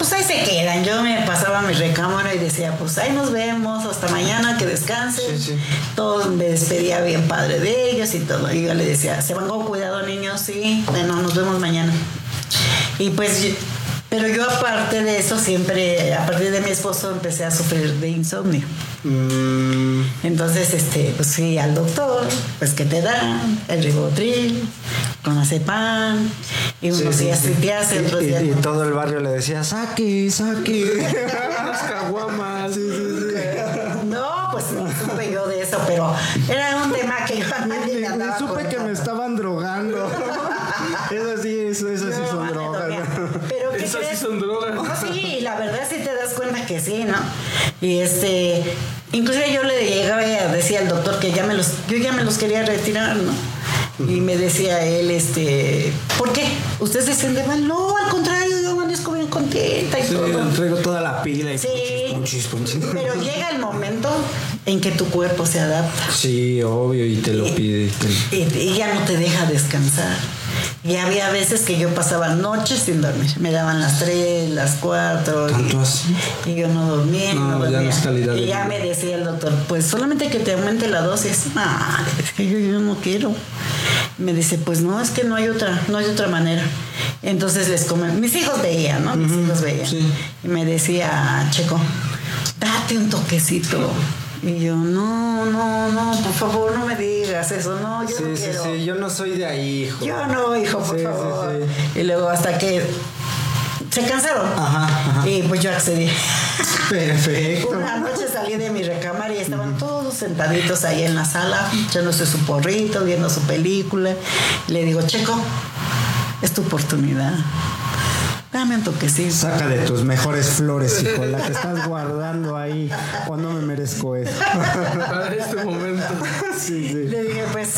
Pues ahí se quedan. Yo me pasaba a mi recámara y decía, pues ahí nos vemos, hasta mañana, que descansen. Sí, sí. Todos me despedía bien padre de ellos y todo. Y yo le decía, ¿se van con cuidado niños? Sí, bueno, nos vemos mañana. Y pues, pero yo aparte de eso, siempre, a partir de mi esposo, empecé a sufrir de insomnio. Mm, Entonces, este, pues fui al doctor, pues que te dan el ribotril, clonazepam, y unos sí, días sí. sí te hace, Y- otros y, días y no. todo el barrio le decía, saque, saque. Las caguamas. No, pues no supe yo de eso, pero era un tema que yo andaba Supe que me estaban drogando. Eso sí, eso, eso sí son vale, drogas. todavía. ¿no? Pero ¿qué Esas sí crees? son drogas. No, sí, la verdad sí te das cuenta que sí, ¿no? Y este, inclusive yo le llegaba y decía al doctor que ya me los, yo ya me los quería retirar, ¿no? Y me decía él, este, ¿por qué? ¿Ustedes se sienten mal? No, al contrario, yo amanezco bien contenta y Sí, todo. traigo toda la pila y Sí. Pero llega el momento en que tu cuerpo se adapta. Sí, obvio, y te lo pide. y te- Y, y ya no te deja descansar. Y había veces que yo pasaba noches sin dormir. Me daban las 3, las 4. ¿Tanto y, y yo no dormía. y No, no ya no dormía. es calidad de Y ya vida. me decía el doctor, pues solamente que te aumente la dosis. Ah, es que yo, yo no quiero. Me dice, pues no, es que no hay otra, no hay otra manera. Entonces les comen. Mis hijos veían, ¿no? Mis hijos veían. sí. Y me decía, Checo, date un toquecito. Y yo, no, no, no, por favor, no me digas eso, no, yo Sí, no sí, quiero. sí, yo no soy de ahí, hijo. Yo no, hijo, por favor. Y luego hasta que se cansaron. Ajá, ajá. Y pues yo accedí. Perfecto. Una noche salí de mi recámara y estaban todos sentaditos ahí en la sala, echándose su porrito, viendo su película. Le digo, Checo, es tu oportunidad. Dame un toquecito. Saca de tus mejores flores, hijo, la que estás guardando ahí. O no me merezco eso. Para este momento. Sí, sí. Le dije, pues,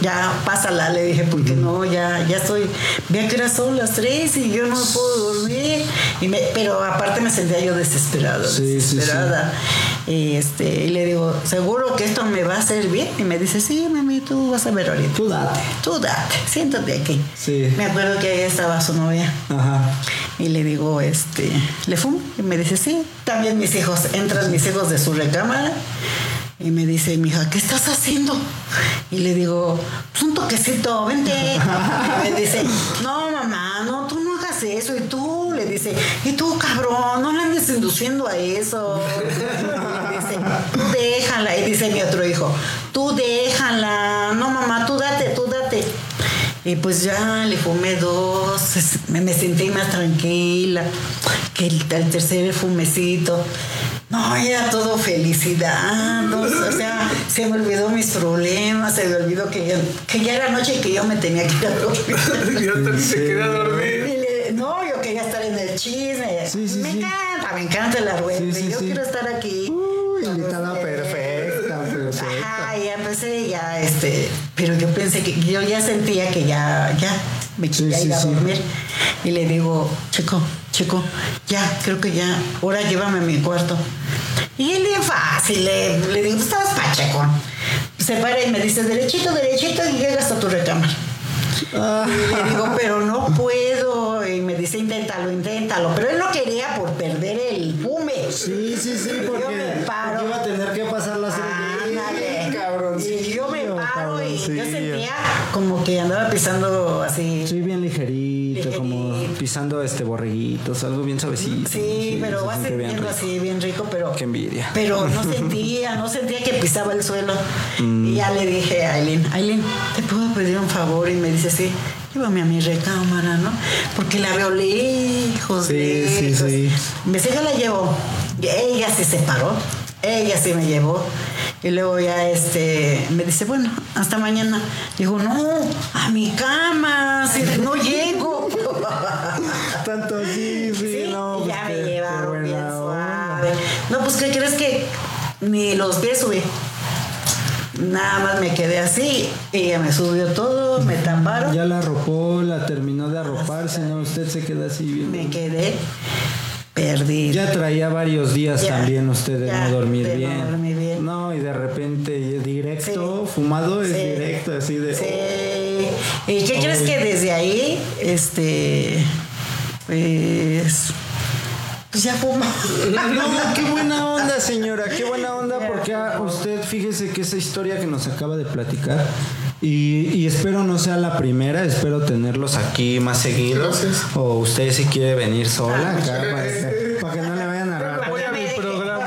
ya pásala, le dije, porque no, ya, ya estoy, vea que era son las tres y yo no puedo dormir. Y me, pero aparte me sentía yo desesperada, Sí, sí, sí. Y este, y le digo, seguro que esto me va a hacer bien. Y me dice, sí, mami, tú vas a ver ahorita. Tú date. Tú date, siéntate aquí. Sí. Me acuerdo que ahí estaba su novia. Ajá. Y le digo, este, ¿le fumo? Y me dice, sí. También mis hijos, entran mis hijos de su recámara. Y me dice, mi hija, ¿qué estás haciendo? Y le digo, pues un toquecito, vente. Y me dice, no, mamá, no, tú no hagas eso. Y tú, dice, y tú, cabrón, no la andes induciendo a eso. Y dice, tú déjala. Y dice mi otro hijo, tú déjala. No, mamá, tú date, tú date. Y pues ya le fumé dos, me, me sentí más tranquila que el, el tercer fumecito. No, era todo felicidad. ¿no? O sea, se me olvidó mis problemas, se me olvidó que ya, que ya era noche y que yo me tenía que ir a dormir. Ya también se quería Y dormir. le- no, yo quería estar el chisme. Sí, sí, me sí. encanta, me encanta. Sí, sí, yo quiero estar aquí. Uy, invitada perfecta, perfecta. Ajá, ya empecé ya, este, pero yo pensé que yo ya sentía que ya, ya, me quería ir a dormir. Y le digo, chico, chico, ya, creo que ya, ahora llévame a mi cuarto. Y él bien fácil, le, le digo, "Pues estabas pachecón. Se para y me dice, derechito, derechito, y llegas hasta tu recámara. Y le digo, pero no puedo. Y me dice, inténtalo, inténtalo. Pero él no quería por perder el fume. sí, sí, sí, Yo porque, me paro. porque iba a tener que pasar Ándale. Cabroncillo, Y yo me paro y yo sentía como que andaba pisando así. Sí, bien ligerito, como pisando este borreguitos, algo bien suavecito. Sí, pero se va siente bien sintiendo así bien rico, pero. Qué envidia. Pero no sentía, no sentía que pisaba el suelo. Mm. Y ya le dije a Aileen, Aileen, ¿te puedo pedir un favor? Y me dice, sí, llévame a mi recámara, ¿no? Porque la veo lejos, Sí, sí, sí. Me dice, yo la llevo. Y ella sí se paró, ella sí me llevó. Y luego ya este me dice, bueno, hasta mañana. Digo, no, a mi cama, si no llego. Tanto así, sí, Sí, no. y ya me llevaron bien suave. No, pues ¿qué crees que ni los pies subí? Nada más me quedé así, ella me subió todo, me taparon, Ya la arropó, la terminó de arropar, si no usted se queda así bien. me quedé perdida. Ya traía varios días Ya, también usted de no dormir de no bien. dormir bien. No, y de repente directo, Sí. fumado es Sí. directo, así de. Sí. ¿Y qué crees que desde ahí, este, pues, pues ya fumo? No, qué buena onda, señora, qué buena onda, porque ah, usted, fíjese que esa historia que nos acaba de platicar, y, y espero no sea la primera, espero tenerlos aquí más seguidos, Gracias. o usted si quiere venir sola Ah, acá, para que no le vayan a Voy rajar. a mi programa.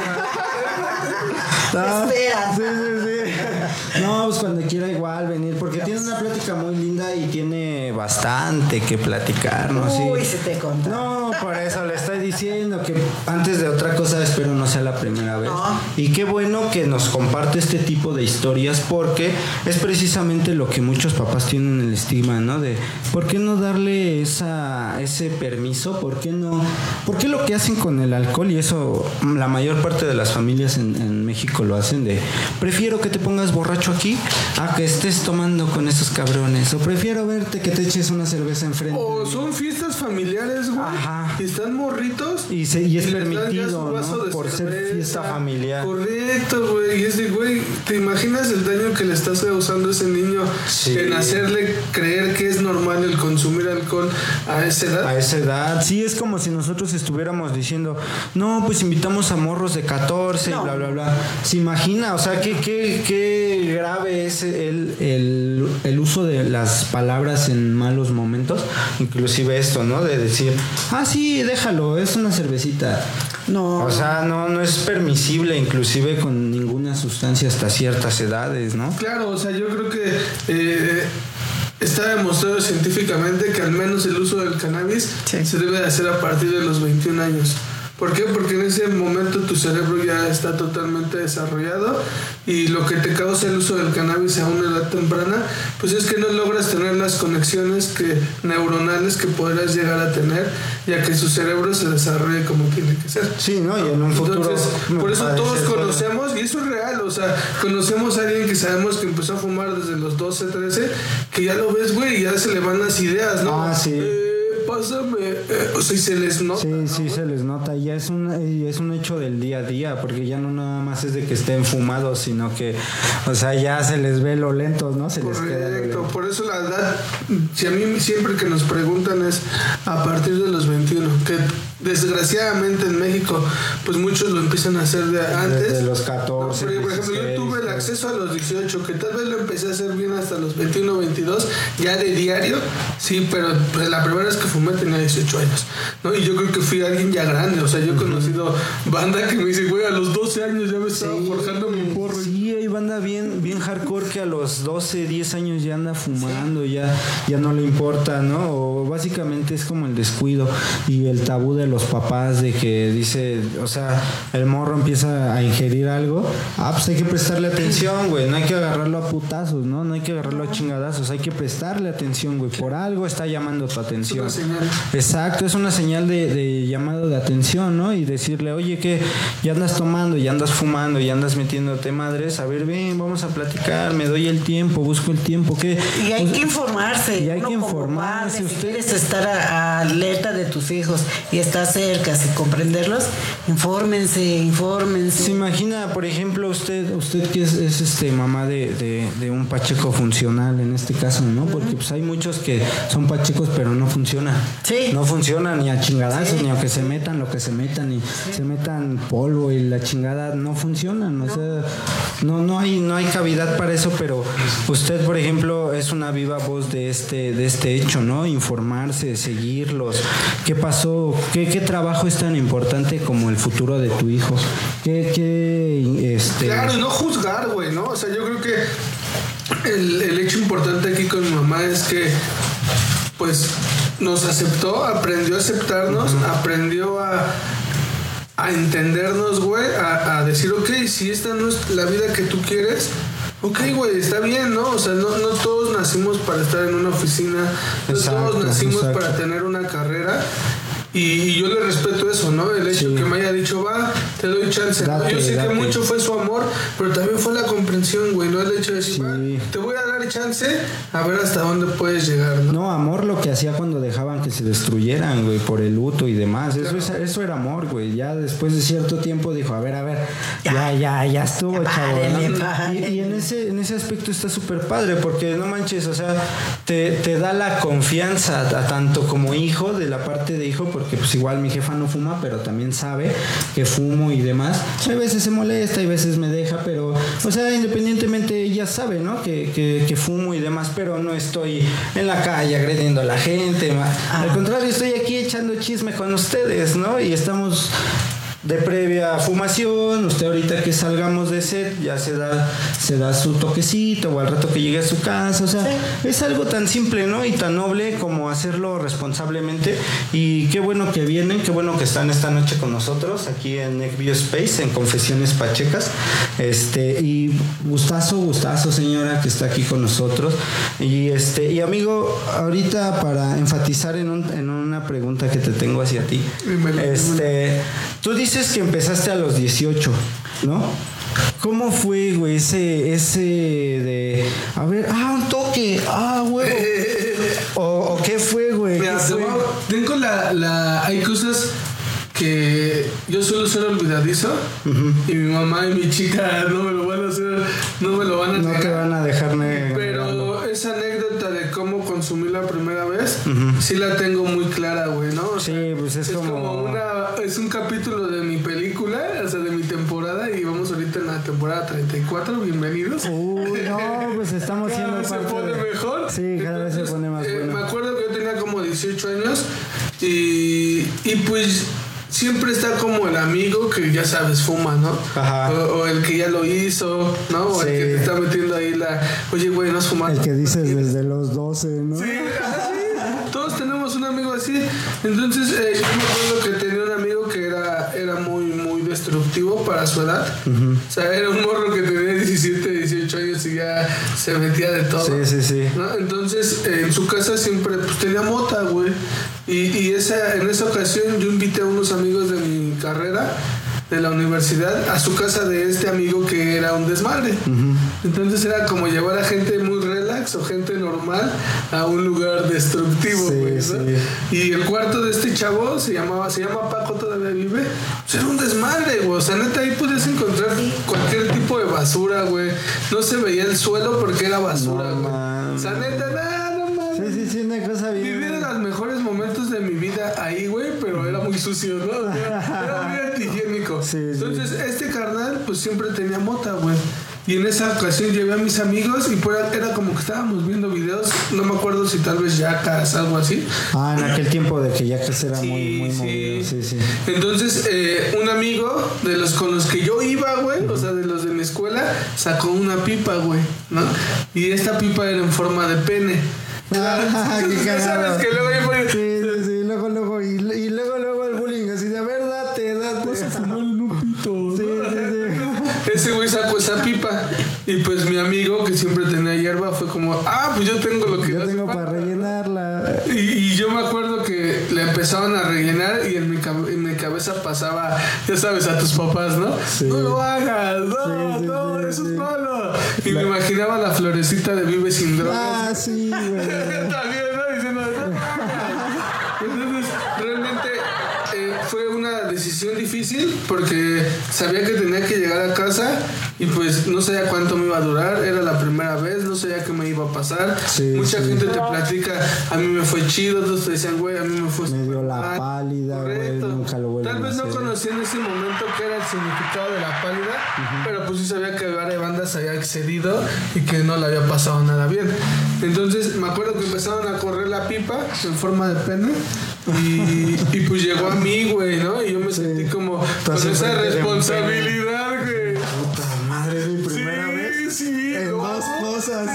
Cuando quiera igual venir, porque tiene una plática muy linda y tiene bastante que platicar, ¿no? Uy, se te conta. No, por eso le estoy diciendo que antes de otra cosa espero no sea la primera vez. No. Y qué bueno que nos comparte este tipo de historias porque es precisamente lo que muchos papás tienen el estigma, ¿no? De ¿por qué no darle esa, ese permiso? ¿Por qué no? ¿Por qué lo que hacen con el alcohol? Y eso la mayor parte de las familias en, en México lo hacen de prefiero que te pongas borracho aquí a que estés tomando con esos cabrones. O prefiero verte que te eches una cerveza enfrente. O son fiestas familiares, güey. Ajá. Y están morritos. Y, se- y es ya permitido, ¿no? de Por ser cerveza. fiesta familiar. Correcto, güey. Y es de, güey, ¿te imaginas el daño que le estás causando a ese niño Sí. en hacerle creer que es normal el consumir alcohol a esa edad? A esa edad, sí, es como si nosotros estuviéramos diciendo, no, pues invitamos a morros de 14 No. y bla, bla, bla. ¿Se imagina? O sea, qué, qué, qué grave es el, el, el uso de las palabras en malos momentos. Inclusive esto, ¿no? De decir, ah, sí, déjalo, es una cervecita. No. O sea, no, no es permisible, inclusive con ninguna sustancia hasta ciertas edades, ¿no? Claro, o sea, yo creo que eh, está demostrado científicamente que al menos el uso del cannabis Sí. se debe de hacer a partir de los 21 años. ¿Por qué? Porque en ese momento tu cerebro ya está totalmente desarrollado y lo que te causa el uso del cannabis a una edad temprana, pues es que no logras tener las conexiones que, neuronales que podrás llegar a tener, ya que su cerebro se desarrolle como tiene que ser. Sí, ¿no? Y en un futuro... Entonces, por eso todos conocemos, y eso es real, o sea, conocemos a alguien que sabemos que empezó a fumar desde los 12, 13, que ya lo ves, güey, y ya se le van las ideas, ¿no? Ah, sí. Eh, pásame, eh, o sea, y se les nota. Sí, ¿no, sí, se les nota. Ya es un, es un hecho del día a día, porque ya no nada más es de que estén fumados, sino que, o sea, ya se les ve lo lentos, ¿no? Se les queda Correcto, lento. por eso la edad, si a mí siempre que nos preguntan es a partir de los 21, que desgraciadamente en México, pues muchos lo empiezan a hacer de antes. Desde los 14, No, por ejemplo, yo 16, tuve el acceso a los 18, que tal vez lo empecé a hacer bien hasta los 21, 22, ya de diario, sí, pero pues, la primera vez que fumé tenía 18 años, ¿no? Y yo creo que fui alguien ya grande, o sea, yo he conocido banda que me dice, güey, a los 12 años ya me estaba forjando mi porro. Sí, hay banda bien, bien hardcore que a los 12, 10 años ya anda fumando, ya, ya no le importa, ¿no? O básicamente es como el descuido y el tabú de los papás de que dice, o sea, el morro empieza a ingerir algo, ah, pues hay que prestarle atención, güey, no hay que agarrarlo a putazos, ¿no? No hay que agarrarlo a chingadazos, hay que prestarle atención, güey, por algo está llamando tu atención. Es. Exacto, es una señal de, de llamado de atención, ¿no? Y decirle, oye, que ya andas tomando, ya andas fumando, ya andas metiéndote madres, a ver, ven, vamos a platicar, me doy el tiempo, busco el tiempo, ¿qué? Y hay Pues, que informarse. y hay que informarse, padre, Si usted- quieres estar a- alerta de tus hijos y estar cerca y comprenderlos, infórmense, infórmense. Se imagina, por ejemplo, usted, usted que es, es, este mamá de, de- de un pacheco funcional en este caso, ¿no? Porque pues hay muchos que son pachecos pero no funcionan. Sí. No funcionan ni a chingadazos, Sí. ni aunque se metan lo que se metan, y se metan polvo y la chingada, no funcionan. O sea, no, no hay, no hay cavidad para eso, pero usted, por ejemplo, es una viva voz de este, de este hecho, ¿no? Informarse, seguirlos. ¿Qué pasó? ¿Qué, qué trabajo es tan importante como el futuro de tu hijo? ¿Qué, qué este Claro, y no juzgar, güey, ¿no? O sea, yo creo que el, el hecho importante aquí con mi mamá es que, pues, nos aceptó, aprendió a aceptarnos, aprendió a, a entendernos, güey, a, a decir, ok, si esta no es la vida que tú quieres, ok, güey, está bien, ¿no? O sea, no, no todos nacimos para estar en una oficina, no Exacto, todos nacimos exacto. para tener una carrera. Y, y yo le respeto eso, ¿no? El hecho Sí. que me haya dicho, va, te doy chance. Yo sé date. que mucho fue su amor, pero también fue la comprensión, güey, ¿no? El hecho de decir, Sí. va, te voy a dar chance a ver hasta dónde puedes llegar, ¿no? No, amor lo que hacía cuando dejaban que se destruyeran, güey, por el luto y demás. Eso, es- eso era amor, güey. Ya después de cierto tiempo dijo, a ver, a ver, ya, ya, ya estuvo, Ya chavo. Y, y en ese, en ese aspecto está súper padre, porque no manches, o sea, te, te da la confianza a, tanto como hijo, de la parte de hijo, porque pues igual mi jefa no fuma, pero también sabe que fumo y demás. A veces se molesta y a veces me deja, pero, o sea, independientemente ella sabe, ¿no? Que, que, que fumo y demás, pero no estoy en la calle agrediendo a la gente. Al contrario, estoy aquí echando chisme con ustedes, ¿no? Y estamos de previa fumación, usted ahorita que salgamos de set ya se da, se da su toquecito o al rato que llegue a su casa, o sea, es algo tan simple, ¿no? Y tan noble como hacerlo responsablemente. Y qué bueno que vienen, qué bueno que están esta noche con nosotros aquí en Neckview Space, en Confesiones Pachecas, este, y gustazo, gustazo señora que está aquí con nosotros. Y este, y amigo, ahorita para enfatizar en, un- en una pregunta que te tengo hacia ti, este, tú dices que empezaste a los 18, ¿no? ¿Cómo fue, güey, ese, ese de, a ver, ah, un toque, ah, güey, o, o qué fue, güey? Tengo la, la. Hay cosas que yo suelo ser olvidadizo y mi mamá y mi chica no me lo van a hacer, no me lo van a No te van a dejar negar. Pero esa anécdota consumí la primera vez, sí la tengo muy clara, güey, ¿no? O sea, Sí, pues es, es como... como una, es un capítulo de mi película, o sea, de mi temporada, y vamos ahorita en la temporada 34, bienvenidos. Uy, no, pues estamos siendo vez se parte pone de- mejor. Sí, cada vez se Entonces, pone más eh, bueno. Me acuerdo que yo tenía como 18 años y, y pues siempre está como el amigo que ya sabes fuma, ¿no? Ajá. O, o el que ya lo hizo, ¿no? O el que te está metiendo ahí la, oye, güey, no has fumado. El que dices desde los 12, ¿no? Sí, así. Todos tenemos un amigo así. Entonces, eh, yo me acuerdo que tenía un amigo que era, era muy, muy destructivo para su edad. O sea, era un morro que tenía 17, 18 años y ya se metía de todo. Sí, sí, sí. ¿no? Entonces, eh, en su casa siempre pues, tenía mota, güey. Y, y esa, en esa ocasión yo invité a unos amigos de mi carrera, de la universidad, a su casa de este amigo que era un desmadre. Entonces era como llevar a gente muy relax o gente normal a un lugar destructivo, Sí, güey. ¿no? sí. Y el cuarto de este chavo se llamaba, se llama Paco, todavía vive. Pues era un desmadre, güey. O sea, neta, ahí puedes encontrar cualquier tipo de basura, güey. No se veía el suelo porque era basura, No güey. O sea, neta, nada, no mames. Sí, sí, sí, una cosa bien. Viví de los mejores de mi vida ahí, güey, pero era muy sucio, ¿no? Era muy antihigiénico. Sí, sí. Entonces, este carnal, pues siempre tenía mota, güey. Y en esa ocasión llevé a mis amigos y pues, era como que estábamos viendo videos, no me acuerdo si tal vez Yacas, algo así. Ah, en aquel tiempo de que ya que era muy, Sí, muy sí. movido. Sí, sí. Entonces, eh, un amigo de los con los que yo iba, güey, o sea, de los de mi escuela, sacó una pipa, güey, ¿no? Y esta pipa era en forma de pene. Ah, qué sabes que luego ahí Y pues mi amigo, que siempre tenía hierba, fue como, ah, pues yo tengo lo que Yo tengo falta". para rellenarla. Y, y yo me acuerdo que le empezaban a rellenar y en mi, en mi cabeza pasaba, ya sabes, a tus papás, ¿no? Sí. No lo hagas, no, Sí, sí, no, eso es malo. Y me imaginaba la florecita de Vive sin drogas. Ah, sí, güey. También, ¿no? Diciendo, "No mames". Entonces, realmente eh, fue una decisión difícil porque sabía que tenía que llegar a casa y pues no sabía cuánto me iba a durar. Era la primera vez, no sabía qué me iba a pasar. Sí, Mucha sí. gente te platica, a mí me fue chido, otros te decían, güey, a mí me fue Me dio la mal". pálida, güey, nunca lo Tal vez a no conocía en ese momento qué era el significado de la pálida, pero pues sí sabía que varias bandas había excedido y que no le había pasado nada bien. Entonces me acuerdo que empezaron a correr la pipa en forma de pene y, y pues llegó a mí, güey, ¿no? Y yo me sentí como con esa responsabilidad, güey. Puta madre, es mi primera sí, vez. sí, En lo dos hago. cosas.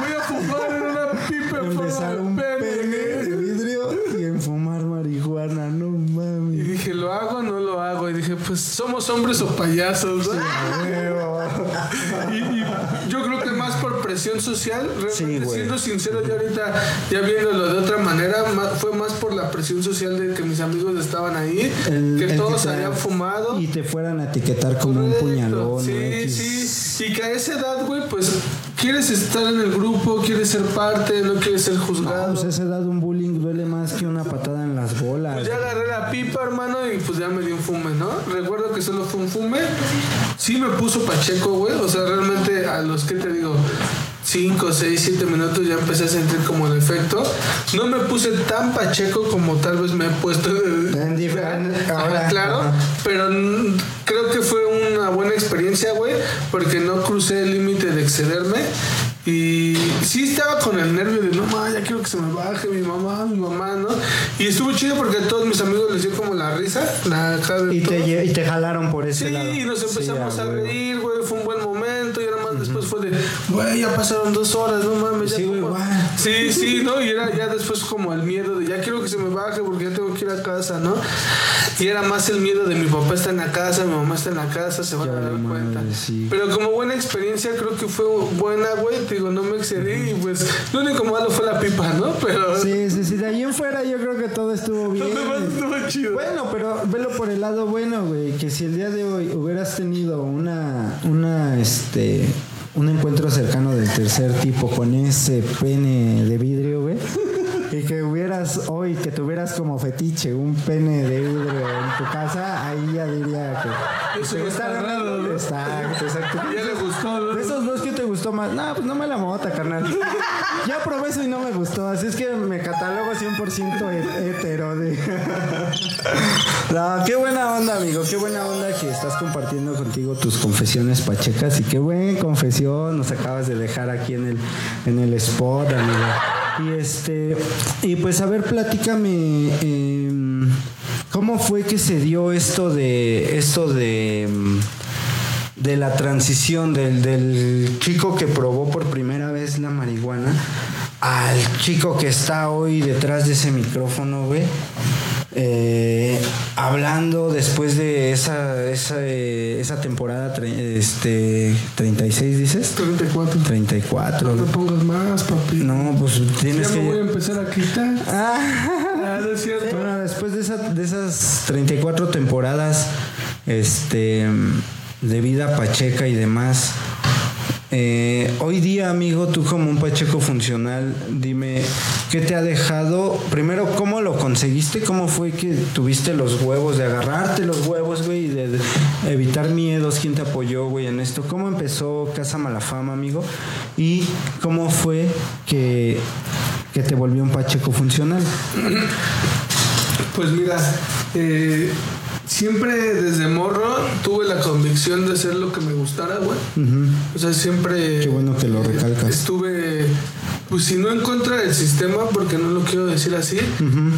Voy a fumar en una pipa en En forma besar de un pene. pene de vidrio y en fumar marihuana, no Y mames. dije, ¿lo hago o no lo hago? Y dije, pues somos hombres o payasos, ¿no? Y, y yo creo que más por presión social, realmente Sí, güey. siendo sincero, yo ahorita ya viéndolo de otra manera, ma- fue más por la presión social de que mis amigos estaban ahí, El- que el todos te- habían fumado. Y te fueran a etiquetar como un puñalón. Sí, ¿no? X. sí. Y que a esa edad, güey, pues quieres estar en el grupo, quieres ser parte, no quieres ser No, juzgado. pues a esa edad un bullying duele más que una patada en las bolas. Pues ya agarré la pipa, hermano, y pues ya me di un fume, ¿no? Recuerdo que solo fue un fume. Sí me puso pacheco, güey. O sea, realmente a los que te digo, 5, 6, 7 minutos ya empecé a sentir como el efecto. No me puse tan pacheco como tal vez me he puesto. Ahora, claro, pero creo que fue una buena experiencia, güey, porque no crucé el límite de excederme Y sí estaba con el nervio de, no, ma, ya quiero que se me baje mi mamá, mi mamá, ¿no? Y estuvo chido porque a todos mis amigos les dio como la risa, la cara de Y te, y te jalaron por ese Sí, lado. y nos empezamos Sí, a reír, güey, fue un buen momento y ahora más después fue de, güey, ya pasaron dos horas, no mames, ya Sí, güey, como- guau. Sí, sí, ¿no? Y era ya después como el miedo de, ya quiero que se me baje porque ya tengo que ir a casa, ¿no? Y era más el miedo de mi papá está en la casa, mi mamá está en la casa, se van Ya a dar cuenta. sí. Pero como buena experiencia creo que fue buena, güey, te digo, no me excedí y pues lo único malo fue la pipa, ¿no? Pero... Sí, sí, sí. De ahí en fuera yo creo que todo estuvo bien. Demás estuvo chido. Bueno, pero velo por el lado bueno, güey. Que si el día de hoy hubieras tenido una, una, este, un encuentro cercano del tercer tipo con ese pene de vidrio, güey. Y que hubieras hoy, que tuvieras como fetiche un pene de vidrio en tu casa, ahí ya diría que. Eso está raro. Exacto, exacto. Ya le gustó, ¿no? De esos dos, ¿qué te gustó más? No, pues no me la mota, carnal. Ya probé eso y no me gustó. Así es que me catalogo 100% he- hetero. De... No, qué buena onda, amigo. Qué buena onda que estás compartiendo contigo tus confesiones pachecas. Y qué buena confesión nos acabas de dejar aquí en el, en el spot, amigo. Y este, y pues a ver, platícame. em, ¿Cómo fue que se dio esto de esto de em, de la transición del, del chico que probó por primera vez la marihuana al chico que está hoy detrás de ese micrófono, güey. eh, hablando después de esa, esa, esa temporada este, 36, dices? 34. 34. No te pongas más, papi. No, pues tienes ya me voy a que... empezar a quitar. Ah. Ah, no es cierto. Bueno, después de, esa- de esas 34 temporadas este, de vida pacheca y demás, eh, hoy día, amigo, tú como un pacheco funcional, dime, ¿qué te ha dejado? Primero, ¿cómo lo conseguiste? ¿Cómo fue que tuviste los huevos de agarrarte los huevos, güey, y de, evitar miedos? ¿Quién te apoyó, güey, en esto? ¿Cómo empezó Casa Malafama, amigo? ¿Y cómo fue que, que te volvió un pacheco funcional? Pues mira, eh, siempre desde morro tuve la convicción de hacer lo que me gustara, güey. O sea, siempre... Qué bueno que lo recalcas. Estuve, pues si no en contra del sistema, porque no lo quiero decir así,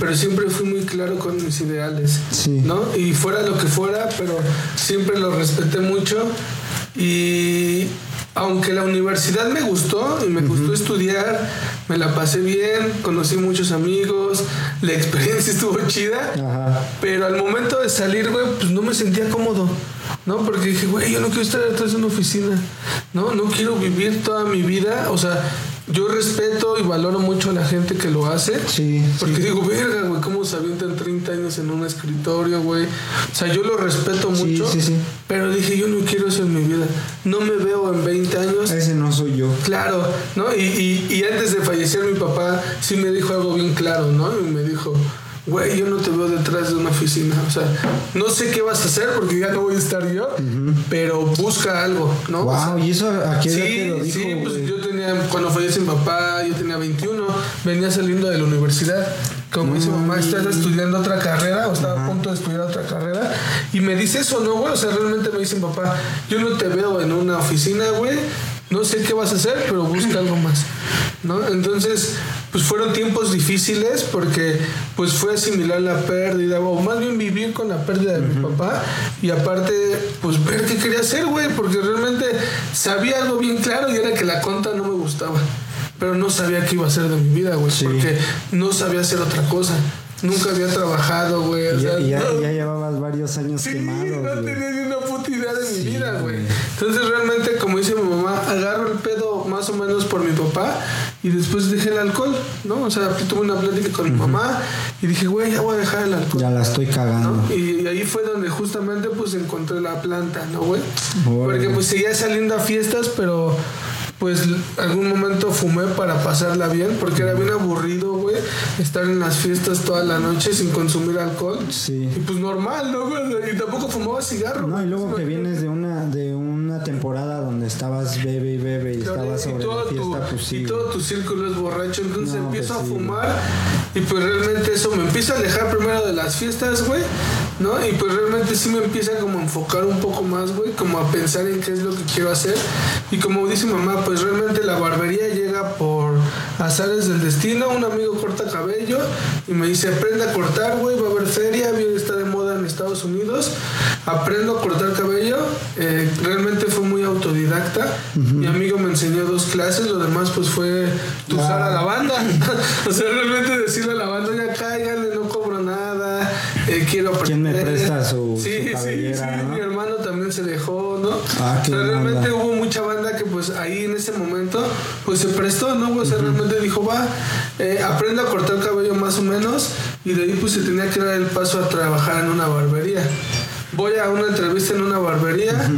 pero siempre fui muy claro con mis ideales, Sí. ¿no? Y fuera lo que fuera, pero siempre lo respeté mucho y... Aunque la universidad me gustó y me gustó estudiar, me la pasé bien, conocí muchos amigos, la experiencia estuvo chida, Ajá. pero al momento de salir, güey, pues no me sentía cómodo, ¿no? Porque dije, güey, yo no quiero estar detrás de una oficina, ¿no? No quiero vivir toda mi vida, o sea, yo respeto y valoro mucho a la gente que lo hace. Sí, Porque digo, verga, güey, ¿cómo se avientan 30 años en un escritorio, güey? O sea, yo lo respeto Sí, mucho. sí, sí. Pero dije, yo no quiero eso en mi vida. No me veo en 20 años Ese no soy yo. Claro, ¿no? Y, y, y antes de fallecer mi papá sí me dijo algo bien claro, ¿no? Y me dijo, güey, yo no te veo detrás de una oficina. O sea, no sé qué vas a hacer porque ya no voy a estar yo, pero busca algo, ¿no? O sea, Wow, ¿y eso a qué edad te Sí, lo dijo? sí, pues yo tenía, cuando falleció mi papá, yo tenía 21, venía saliendo de la universidad. Como dice mamá, estás estudiando otra carrera o estaba a punto de estudiar otra carrera. Y me dice eso, ¿no, güey? O sea, realmente me dice papá, yo no te veo en una oficina, güey. No sé qué vas a hacer, pero busca algo más, ¿no? Entonces, pues fueron tiempos difíciles porque pues fue asimilar la pérdida o más bien vivir con la pérdida de mi papá y aparte pues ver qué quería hacer, güey, porque realmente sabía algo bien claro y era que la conta no me gustaba, pero no sabía qué iba a hacer de mi vida, güey, Sí. porque no sabía hacer otra cosa. Nunca había trabajado, güey. o ya, sea, y ya- no- ya llevabas varios años Sí, quemados. no tenía ni una puta idea de mi vida, güey. Entonces realmente, como dice mi mamá, agarro el pedo más o menos por mi papá y después dejé el alcohol, ¿no? O sea, tuve una plática con mi mamá y dije, güey, ya voy a dejar el alcohol. Ya la estoy cagando. ¿no? Y, y ahí fue donde justamente pues encontré la planta, ¿no, güey? Porque pues seguía saliendo a fiestas, pero pues algún momento fumé para pasarla bien, porque era bien aburrido, güey, estar en las fiestas toda la noche sin consumir alcohol. Sí. Y pues normal, ¿no? Y tampoco fumaba cigarro. No, y luego que vienes de una de una temporada donde estabas bebe y bebe y Claro, estabas sobre y, todo la fiesta, tu, pues sí. y todo tu círculo es borracho, entonces No, empiezo pues a fumar y pues realmente eso me empieza a alejar primero de las fiestas, güey. ¿No? Y pues realmente sí me empieza como a enfocar un poco más, güey, como a pensar en qué es lo que quiero hacer. Y como dice mamá, pues realmente la barbería llega por azares del destino. Un amigo corta cabello y me dice, aprende a cortar, güey, va a haber feria, bien está de moda en Estados Unidos. Aprendo a cortar cabello. Eh, realmente fue muy autodidacta. Mi amigo me enseñó dos clases, lo demás pues fue usar a la banda. o sea, realmente decirle a la banda, ya cállale, no eh, quiero ¿Quién me aprender". presta su- su Sí, sí, no? mi hermano también se dejó, ¿no? Ah, o sea, realmente hubo mucha banda que pues ahí en ese momento pues se prestó, ¿no? O sea, realmente dijo, va, eh, aprende a cortar cabello más o menos y de ahí pues se tenía que dar el paso a trabajar en una barbería. Voy a una entrevista en una barbería,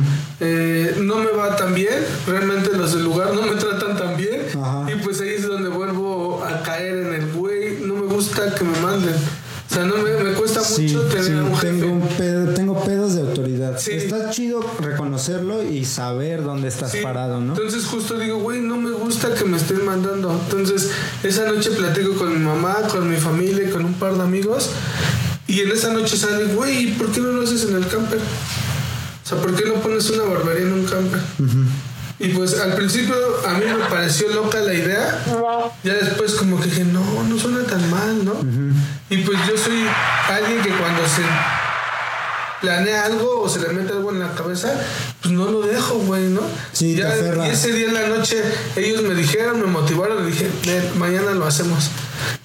eh, no me va tan bien, realmente los del lugar no me tratan tan bien y pues ahí es donde vuelvo a caer en el güey, no me gusta que me manden. O sea, no me, me cuesta Sí, mucho tener sí, un jefe. tengo, un pedo- tengo pedos de autoridad. Sí. Está chido reconocerlo y saber dónde estás Sí. parado, ¿no? Entonces justo digo, güey, no me gusta que me estén mandando. Entonces esa noche platico con mi mamá, con mi familia, con un par de amigos. Y en esa noche sale, güey, ¿por qué no lo haces en el camper? O sea, ¿por qué no pones una barbería en un camper? Y pues al principio a mí me pareció loca la idea. Ya después como que dije, no, no suena tan mal, ¿no? Y pues yo soy alguien que cuando se planea algo o se le mete algo en la cabeza, pues no lo dejo, güey, ¿no? Sí, Ya, ese día en la noche ellos me dijeron, me motivaron, le dije, "Nen, mañana lo hacemos.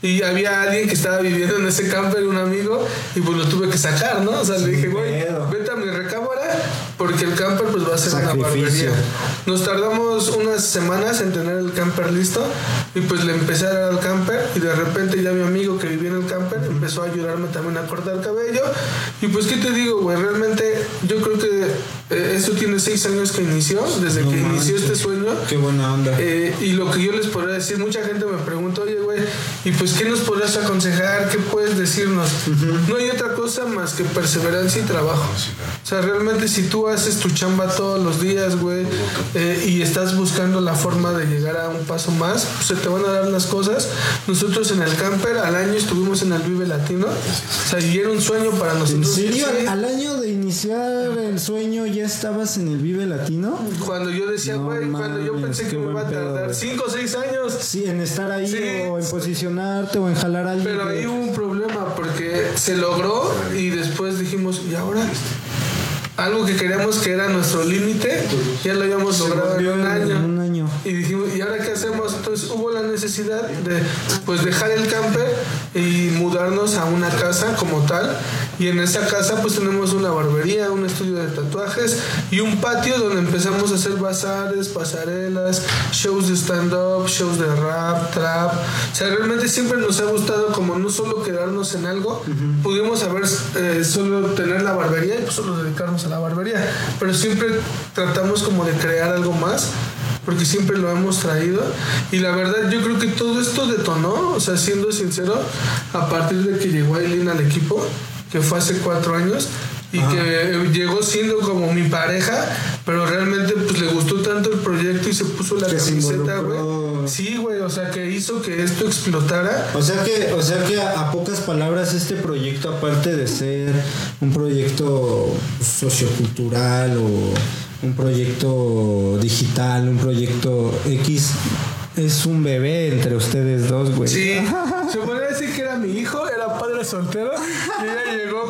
Y había alguien que estaba viviendo en ese camper, un amigo, y pues lo tuve que sacar, ¿no? O sea, le dije, güey, vete a mi recámara porque el camper pues va a ser una barbería. Nos tardamos unas semanas en tener el camper listo y pues le empecé a dar al camper y de repente ya mi amigo que vivía en el camper empezó a ayudarme también a cortar cabello. Y pues qué te digo, güey, realmente yo creo que eh, esto tiene seis años que inició, desde No que inició manches. este sueño. Qué buena onda. Eh, y lo que yo les podría decir, mucha gente me pregunta, oye, güey, ¿y pues qué nos podrías aconsejar? ¿Qué puedes decirnos? No hay otra cosa más que perseverancia y trabajo. O sea, realmente si tú haces tu chamba todos los días, güey, eh, y estás buscando la forma de llegar a un paso más, pues se te van a dar las cosas. Nosotros en el camper al año estuvimos en el Vive Latino. O sea, y era un sueño para ¿En nosotros. serio? Sí. ¿Al año de iniciar el sueño ya estabas en el Vive Latino? Cuando yo decía, No güey, cuando yo pensé que me iba a tardar güey. 5 o 6 años. Sí, en estar ahí Sí. o en posicionarte o en jalar a alguien. Pero ahí hubo un problema porque se logró y después dijimos, ¿y ahora? Algo que queríamos que era nuestro límite, ya lo habíamos logrado en un en año. un año. Y dijimos, ¿y ahora qué hacemos? Hubo la necesidad de pues dejar el camper y mudarnos a una casa como tal. Y en esa casa pues tenemos una barbería, un estudio de tatuajes y un patio donde empezamos a hacer bazares, pasarelas, shows de stand-up, shows de rap, trap. O sea, realmente siempre nos ha gustado como no solo quedarnos en algo, pudimos haber eh, solo tener la barbería y pues solo dedicarnos a la barbería. Pero siempre tratamos como de crear algo más porque siempre lo hemos traído. Y la verdad yo creo que todo esto detonó, o sea, siendo sincero, a partir de que llegó Aileen al equipo, que fue hace cuatro años y que llegó siendo como mi pareja, pero realmente pues le gustó tanto el proyecto y se puso la Que camiseta, güey. Sí, güey, o sea, que hizo que esto explotara. O sea que, o sea que a, a pocas palabras este proyecto, aparte de ser un proyecto sociocultural o un proyecto digital, un proyecto X, es un bebé entre ustedes dos, güey. Sí, se podría decir que era mi hijo, era padre soltero. Y ella llegó,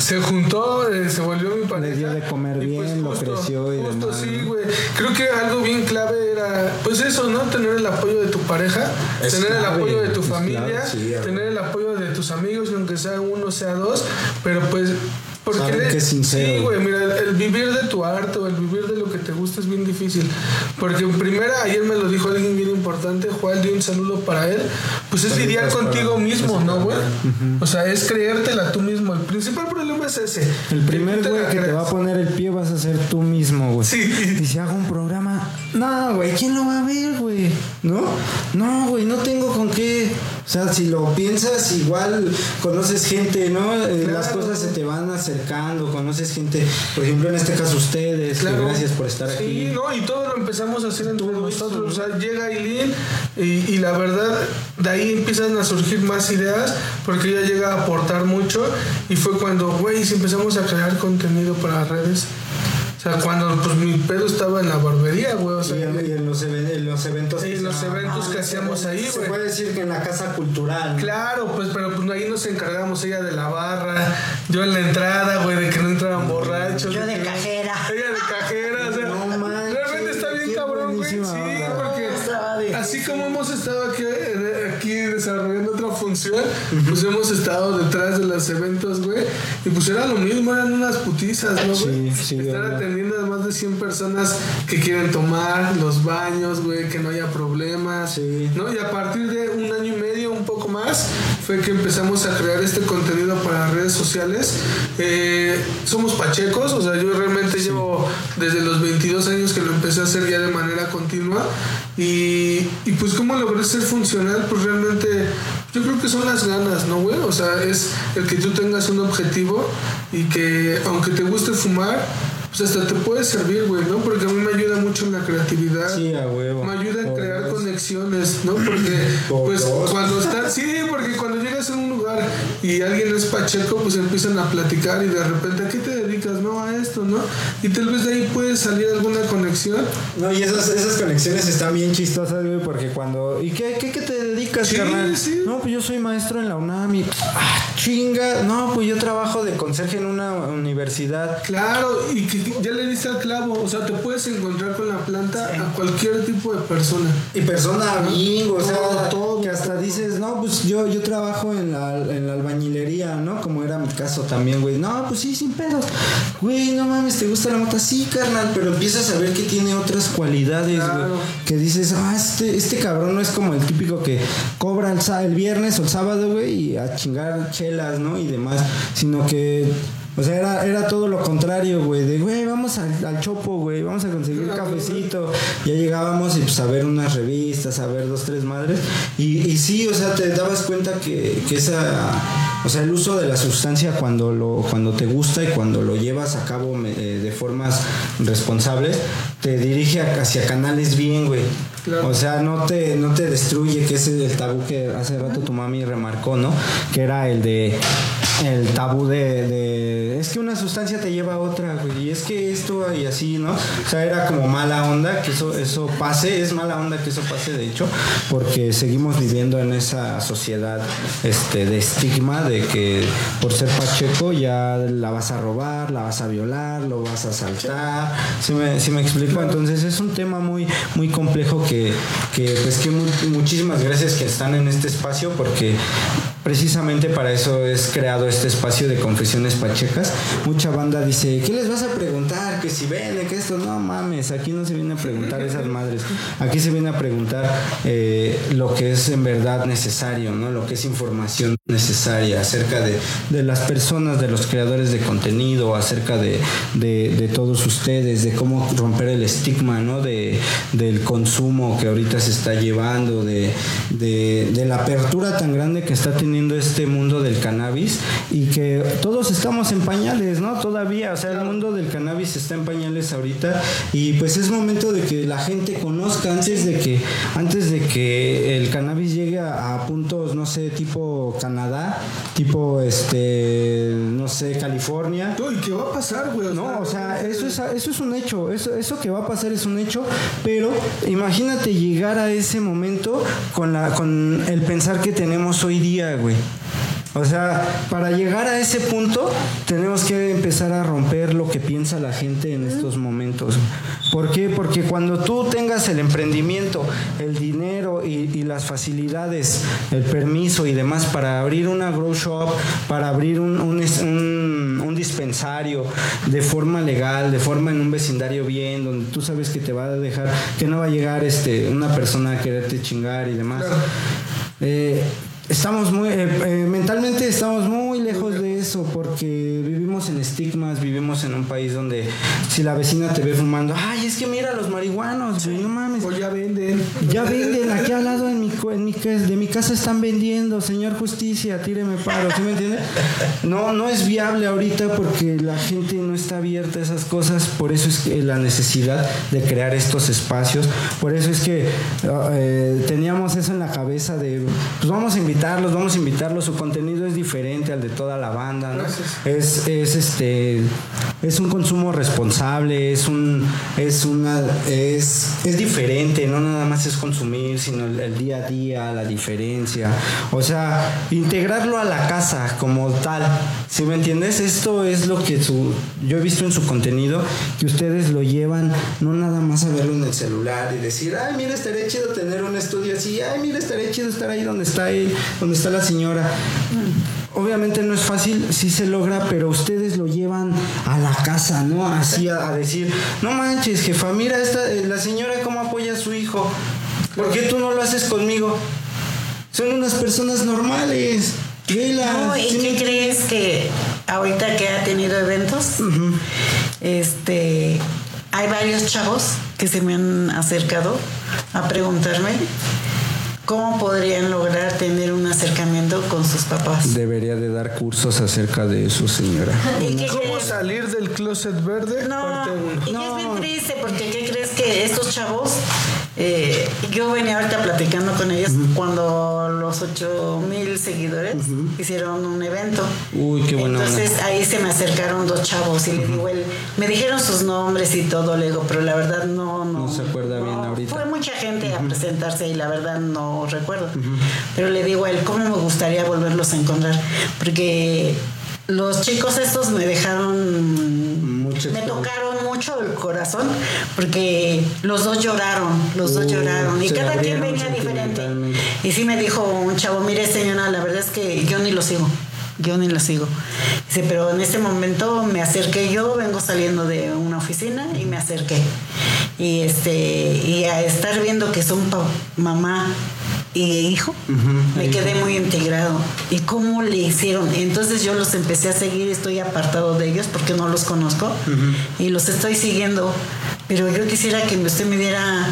se juntó, eh, se volvió mi pareja. Le dio de comer pues, bien, lo creció y Justo demás, sí, güey. Creo que algo bien clave era, pues eso, ¿no? Tener el apoyo de tu pareja, Es tener el apoyo de tu familia, clave, sí, a tener el apoyo de tus amigos, aunque sea uno, sea dos, pero pues. Porque Saber que es sincero. Sí, güey, mira, el, el vivir de tu arte o el vivir de lo que te gusta es bien difícil. Porque en primera, ayer me lo dijo alguien bien importante, Juan, dio un saludo para él. Pues es lidiar contigo mismo, ¿no, güey? O sea, es creértela tú mismo. El principal problema es ese. El primer güey que te va a poner el pie vas a ser tú mismo, güey. Sí. Y si hago un programa, no, güey, ¿quién lo va a ver, güey? ¿No? No, güey, no tengo con qué. O sea, si lo piensas, igual conoces gente, ¿no? Eh, Las cosas se te van acercando, conoces gente, por ejemplo, en este caso ustedes, que Claro. gracias por estar Sí, aquí. no, y todo lo empezamos a hacer entre nosotros. O sea, llega Aileen y, y la verdad, de ahí empiezan a surgir más ideas porque ella llega a aportar mucho. Y fue cuando, güey, si empezamos a crear contenido para redes. O sea, cuando pues mi pedo estaba en la barbería, güey. O sea, Y en, y en los, even- en los eventos. en que los se- eventos que hacíamos ahí, Se güey. puede decir que en la casa cultural. ¿no? Claro, pues, pero pues ahí nos encargamos ella de la barra, yo en la entrada, güey, de que no entraran borrachos. Yo de cajera. Ella de cajera, como hemos estado aquí, aquí desarrollando otra función, pues hemos estado detrás de los eventos, güey. Y pues era lo mismo, eran unas putizas, ¿no, güey? Sí, sí, Estar atendiendo a más de 100 personas que quieren tomar los baños, güey, que no haya problemas. Sí. ¿no? Y a partir de un año y medio, un poco más, fue que empezamos a crear este contenido para redes sociales. Eh, somos pachecos, o sea, yo realmente llevo desde los 22 años que lo empecé a hacer ya de manera continua. Y, y pues, ¿cómo logré ser funcional? Pues realmente, yo creo que son las ganas, ¿no, güey? O sea, es el que tú tengas un objetivo y que, aunque te guste fumar, pues hasta te puede servir, güey, ¿no? Porque a mí me ayuda mucho en la creatividad. Sí, a huevo. Me ayuda a crear conexiones, ¿no? Porque, Por pues, cuando estás, sí, porque cuando llegas a un lugar y alguien es pacheco, pues empiezan a platicar y de repente, ¿a qué te dedicas? No, a esto, ¿no? Y tal vez de ahí puede salir alguna conexión. No, y esas, esas conexiones están bien chistosas, güey, porque cuando... ¿Y qué, qué, qué te dedicas, Sí, carnal? sí. No, pues yo soy maestro en la UNAM y... ¡Ah, chinga! No, pues yo trabajo de conserje en una universidad. Claro, y que ya le diste al clavo, o sea, te puedes encontrar con la planta a cualquier tipo de persona. Y persona bien, o sea, Todo, todo. que hasta dices, no, pues yo, yo trabajo en la, en la albañilería, ¿no? Como era mi caso también, güey. No, pues sí, sin pedos. Güey, no mames, ¿te gusta la mota? Sí, carnal, pero empiezas a ver que tiene otras cualidades, güey. Claro. Que dices, ah, este, este cabrón no es como el típico que cobra el, el viernes o el sábado, güey, y a chingar chelas, ¿no? Y demás. Sino que... O sea, era, era todo lo contrario, güey. De, güey, vamos al, al chopo, güey. Vamos a conseguir cafecito. Ya llegábamos y pues a ver unas revistas, a ver dos, tres madres. Y, y sí, o sea, te dabas cuenta que, que esa... O sea, el uso de la sustancia cuando, lo, cuando te gusta y cuando lo llevas a cabo eh, de formas responsables, te dirige hacia canales bien, güey. Claro. O sea, no te, no te destruye, que ese es el tabú que hace rato tu mami remarcó, ¿no? Que era el de el tabú de, de- es que una sustancia te lleva a otra, güey, y es que esto y así, ¿no? O sea, era como mala onda que eso, eso pase, es mala onda que eso pase, de hecho, porque seguimos viviendo en esa sociedad este, de estigma de que por ser pacheco ya la vas a robar, la vas a violar, lo vas a asaltar, si me, sí me explico? Entonces es un tema muy, muy complejo que, pues que mu- muchísimas gracias que están en este espacio porque precisamente para eso es creado este espacio de confesiones pachecas. Mucha banda dice, ¿qué les vas a preguntar? Que si vende, que esto, no mames, aquí no se viene a preguntar esas madres. Aquí se viene a preguntar eh, lo que es en verdad necesario, ¿no? Lo que es información necesaria acerca de, de las personas, de los creadores de contenido, acerca de, de- de todos ustedes, de cómo romper el estigma, ¿no? De, del consumo que ahorita se está llevando, de, de, de la apertura tan grande que está teniendo este mundo del cannabis y que todos estamos en pañales, ¿no? Todavía, o sea, el mundo del cannabis está en pañales ahorita y pues es momento de que la gente conozca antes de que antes de que el cannabis llegue a, a puntos, no sé, tipo Canadá, tipo este, no sé, California. No, ¿Y qué va a pasar, güey? No, o sea, eso es, eso es un hecho, eso, eso que va a pasar es un hecho, pero imagínate llegar a ese momento con, la, con el pensar que tenemos hoy día, güey. O sea, para llegar a ese punto tenemos que empezar a romper lo que piensa la gente en estos momentos. ¿Por qué? Porque cuando tú tengas el emprendimiento, el dinero y, y las facilidades, el permiso y demás para abrir una grow shop, para abrir un, un un- un dispensario de forma legal, de forma en un vecindario bien, donde tú sabes que te va a dejar, que no va a llegar este, una persona a quererte chingar y demás. Eh, estamos muy, eh, eh, mentalmente estamos muy lejos de eso porque vivimos en estigmas, vivimos en un país donde si la vecina te ve fumando, ay, es que mira los marihuanos, güey, no mames. O ya venden. Ya venden, aquí al lado en mi, en mi de mi casa están vendiendo, señor justicia, tíreme paro, ¿sí me entiende? No, no es viable ahorita porque la gente no está abierta a esas cosas, por eso es que la necesidad de crear estos espacios, por eso es que eh, teníamos eso en la cabeza de, pues vamos a invitarlos, vamos a invitarlos, su contenido es diferente al de toda la banda, ¿no? Es, es este, es un consumo responsable, es un, es una, es, es diferente, no nada más es consumir, sino el, el día a día, la diferencia, o sea, integrarlo a la casa como tal, ¿sí me entiendes? Esto es lo que su, yo he visto en su contenido, que ustedes lo llevan no nada más a verlo en el celular y decir, ay, mira, estaría chido tener un estudio así, ay, mira, estaría chido estar ahí donde está él, donde está la señora. Obviamente no es fácil, sí se logra, pero ustedes lo llevan a la casa, ¿no? Así a, a decir, no manches, jefa, mira esta, eh, la señora cómo apoya a su hijo. ¿Por qué tú no lo haces conmigo? Son unas personas normales. Vela, No, ¿y ¿sí me qué crees que ahorita que ha tenido eventos, este, hay varios chavos que se me han acercado a preguntarme cómo podrían lograr tener un acercamiento con sus papás. Debería de dar cursos acerca de eso, señora. ¿Y qué ¿Cómo crees? salir del closet verde? No, Parte uno. y es bien triste porque ¿qué crees que estos chavos? Eh, yo venía ahorita platicando con ellos cuando los 8 mil seguidores hicieron un evento. Uy, qué buena onda. Entonces ahí se me acercaron dos chavos y le digo, él, me dijeron sus nombres y todo, le digo, pero la verdad no, no. No se acuerda bien ahorita. Fue mucha gente a presentarse y la verdad no recuerdo. Pero le digo a él, ¿cómo me gustaría volverlos a encontrar? Porque los chicos estos me dejaron Mucha me tocaron mucho el corazón porque los dos lloraron, los dos lloraron y cada quien venía diferente. Y sí me dijo un chavo, mire señora, la verdad es que yo ni lo sigo, yo ni lo sigo. Dice, pero en este momento me acerqué yo, vengo saliendo de una oficina y me acerqué. Y este, y a estar viendo que son mamá y hijo, me quedé muy integrado. ¿Y cómo le hicieron? Entonces yo los empecé a seguir, estoy apartado de ellos porque no los conozco y los estoy siguiendo. Pero yo quisiera que usted me diera,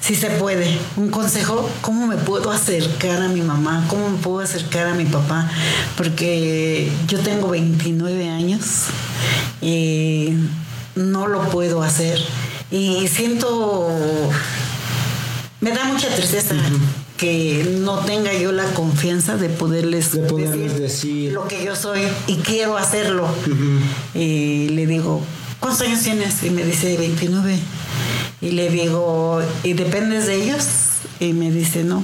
si se puede, un consejo, ¿cómo me puedo acercar a mi mamá? ¿Cómo me puedo acercar a mi papá? Porque yo tengo 29 años y no lo puedo hacer. Y siento me da mucha tristeza que no tenga yo la confianza de poderles, De poderles decir. lo que yo soy y quiero hacerlo. Y le digo, ¿cuántos años tienes? Y me dice 29. Y le digo, ¿y dependes de ellos? Y me dice, no.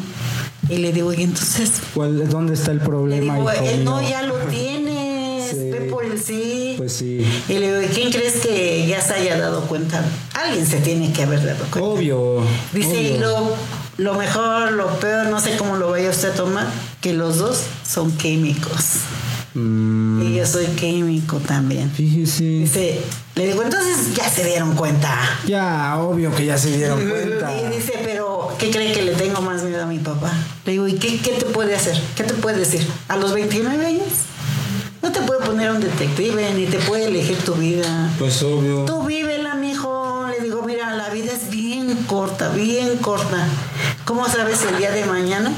Y le digo, ¿y entonces? ¿Cuál- ¿Dónde está el Le problema? digo, hijo él no, ya lo tienes. Sí. Ve por el sí. Pues sí. Y le digo, ¿y quién crees que ya se haya dado cuenta? Alguien se tiene que haber dado cuenta. Obvio. Dice, obvio. y lo, lo mejor, lo peor, no sé cómo lo vaya usted a tomar, que los dos son químicos. Mm, Y yo soy químico también. fíjese. Dice, le digo, entonces ya se dieron cuenta. Ya, obvio que ya se dieron cuenta. Y dice, pero ¿qué cree que le tengo más miedo a mi papá? Le digo, ¿y qué, qué te puede hacer? ¿Qué te puede decir? ¿A los 29 años? No te puede poner un detective, ni te puede elegir tu vida. Pues obvio. Tú vívela, mijo. Le digo, mira, la vida es bien corta, bien corta. ¿Cómo sabes el día de mañana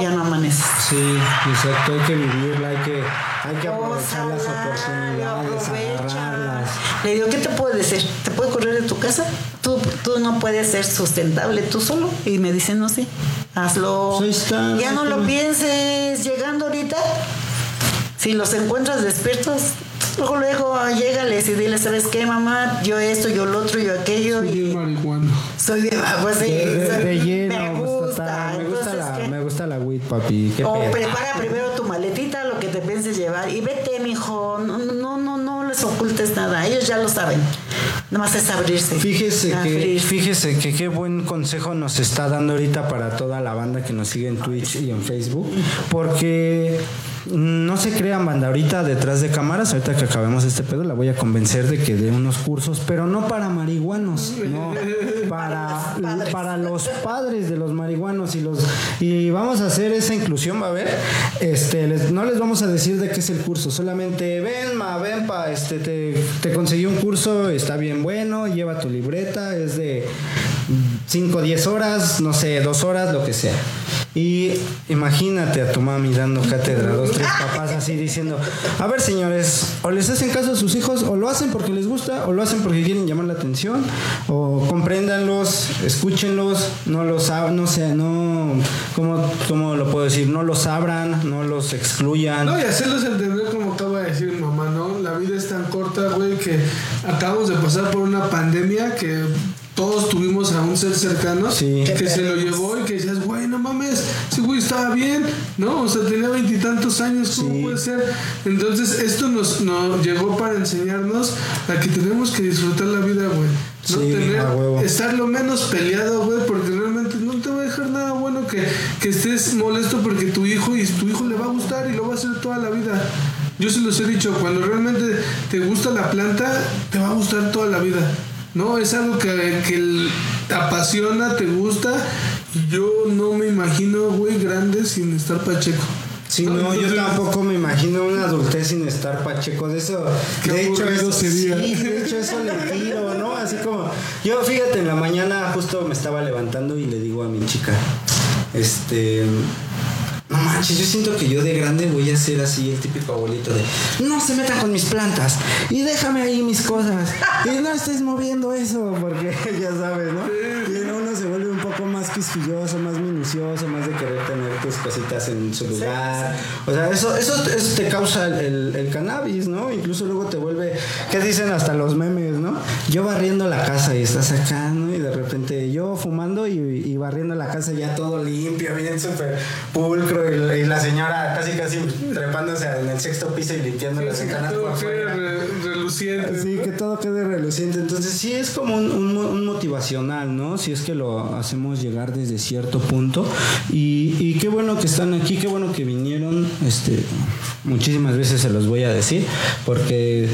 ya no amaneces? Sí, exacto, hay que vivirla, hay que, hay que aprovechar las oportunidades, agarrarlas. Le digo, ¿qué te puedo decir? ¿Te puede correr de tu casa? Tú, tú no puedes ser sustentable tú solo. Y me dice, no, sí, hazlo. Ahí está, ya no lo pienses. Llegando ahorita, si los encuentras despiertos, luego, luego, llégales y dile, ¿sabes qué, mamá? Yo esto, yo lo otro, yo aquello. Soy y bien marihuano. soy de, pues, sí, De, de- de lleno, gusta. me gusta Entonces, la, ¿qué? me gusta la weed, papi. Qué O prepara primero tu maletita, lo que te pienses llevar. Y vete, mijo. No, no, no, no les ocultes nada. Ellos ya lo saben. Nada más es abrirse. Fíjese que, Abrirse. fíjese que qué buen consejo nos está dando ahorita para toda la banda que nos sigue en Twitch y en Facebook, porque no se crean banda. Ahorita detrás de cámaras, ahorita que acabemos este pedo, la voy a convencer de que dé unos cursos, pero no para marihuanos, no, para, para los padres de los marihuanos y los y vamos a hacer esa inclusión, va a ver. Este, les- no les vamos a decir de qué es el curso, solamente ven, ma, ven pa, este te, te conseguí un curso, está bien bueno, lleva tu libreta, es de 5 o 10 horas, no sé, 2 horas, lo que sea. Y imagínate a tu mami dando cátedra, dos, tres papás así diciendo, a ver señores, o les hacen caso a sus hijos, o lo hacen porque les gusta, o lo hacen porque quieren llamar la atención, o compréndanlos, escúchenlos, no los, no sé, no, ¿cómo, cómo lo puedo decir? No los abran, no los excluyan. No, y hacerlos entender como acaba de decir mamá, ¿no? La vida es tan corta, güey, que acabamos de pasar por una pandemia que todos tuvimos a un ser cercano Sí. que se lo llevó y que decías, güey, no mames, ese güey estaba bien, ¿no? O sea, tenía veintitantos años, ¿cómo Sí. puede ser? Entonces, esto nos, nos llegó para enseñarnos a que tenemos que disfrutar la vida, güey. No Sí, tener, estar lo menos peleado, güey, porque realmente no te va a dejar nada bueno que, que estés molesto porque tu hijo y tu hijo le va a gustar y lo va a hacer toda la vida. Yo se los he dicho, cuando realmente te gusta la planta, te va a gustar toda la vida. No, es algo que, que te apasiona, te gusta. Y yo no me imagino, güey, grande sin estar pacheco. Sí, no, yo tampoco me imagino una adultez sin estar pacheco. De eso, Qué de hecho, eso, sería. sí, de hecho, eso le tiro, ¿no? Así como, yo fíjate, en la mañana justo me estaba levantando y le digo a mi chica, este. No manches, yo siento que yo de grande voy a ser así el típico abuelito de no se metan con mis plantas y déjame ahí mis cosas y no estés moviendo eso porque ya sabes, ¿no? Y uno se vuelve un poco más quisquilloso, más minucioso, más de querer tener tus cositas en su lugar. O sea, eso, eso, eso te causa el, el- cannabis, ¿no? Incluso luego te vuelve, ¿qué dicen hasta los memes, ¿no? Yo barriendo la casa y estás acá, de repente yo fumando y, y barriendo la casa ya todo limpio, bien súper pulcro y, y la señora casi casi trepándose en el sexto piso y limpiando las ventanas por Todo quede fuera. re- reluciente. Sí, que todo quede reluciente. Entonces, sí es como un, un motivacional, ¿no? Si es que lo hacemos llegar desde cierto punto. Y, y qué bueno que están aquí, qué bueno que vinieron. Este, muchísimas veces se los voy a decir, porque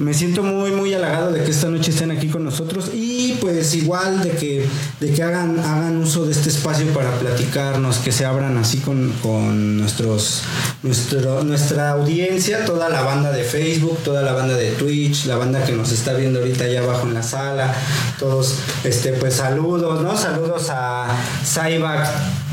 me siento muy, muy halagado de que esta noche estén aquí con nosotros. Y pues igual de que, de que hagan, hagan uso de este espacio para platicarnos, que se abran así con, con nuestros, nuestro, nuestra audiencia, toda la banda de Facebook, toda la banda de Twitch, la banda que nos está viendo ahorita allá abajo en la sala, todos, este, pues saludos, ¿no? Saludos a Cyback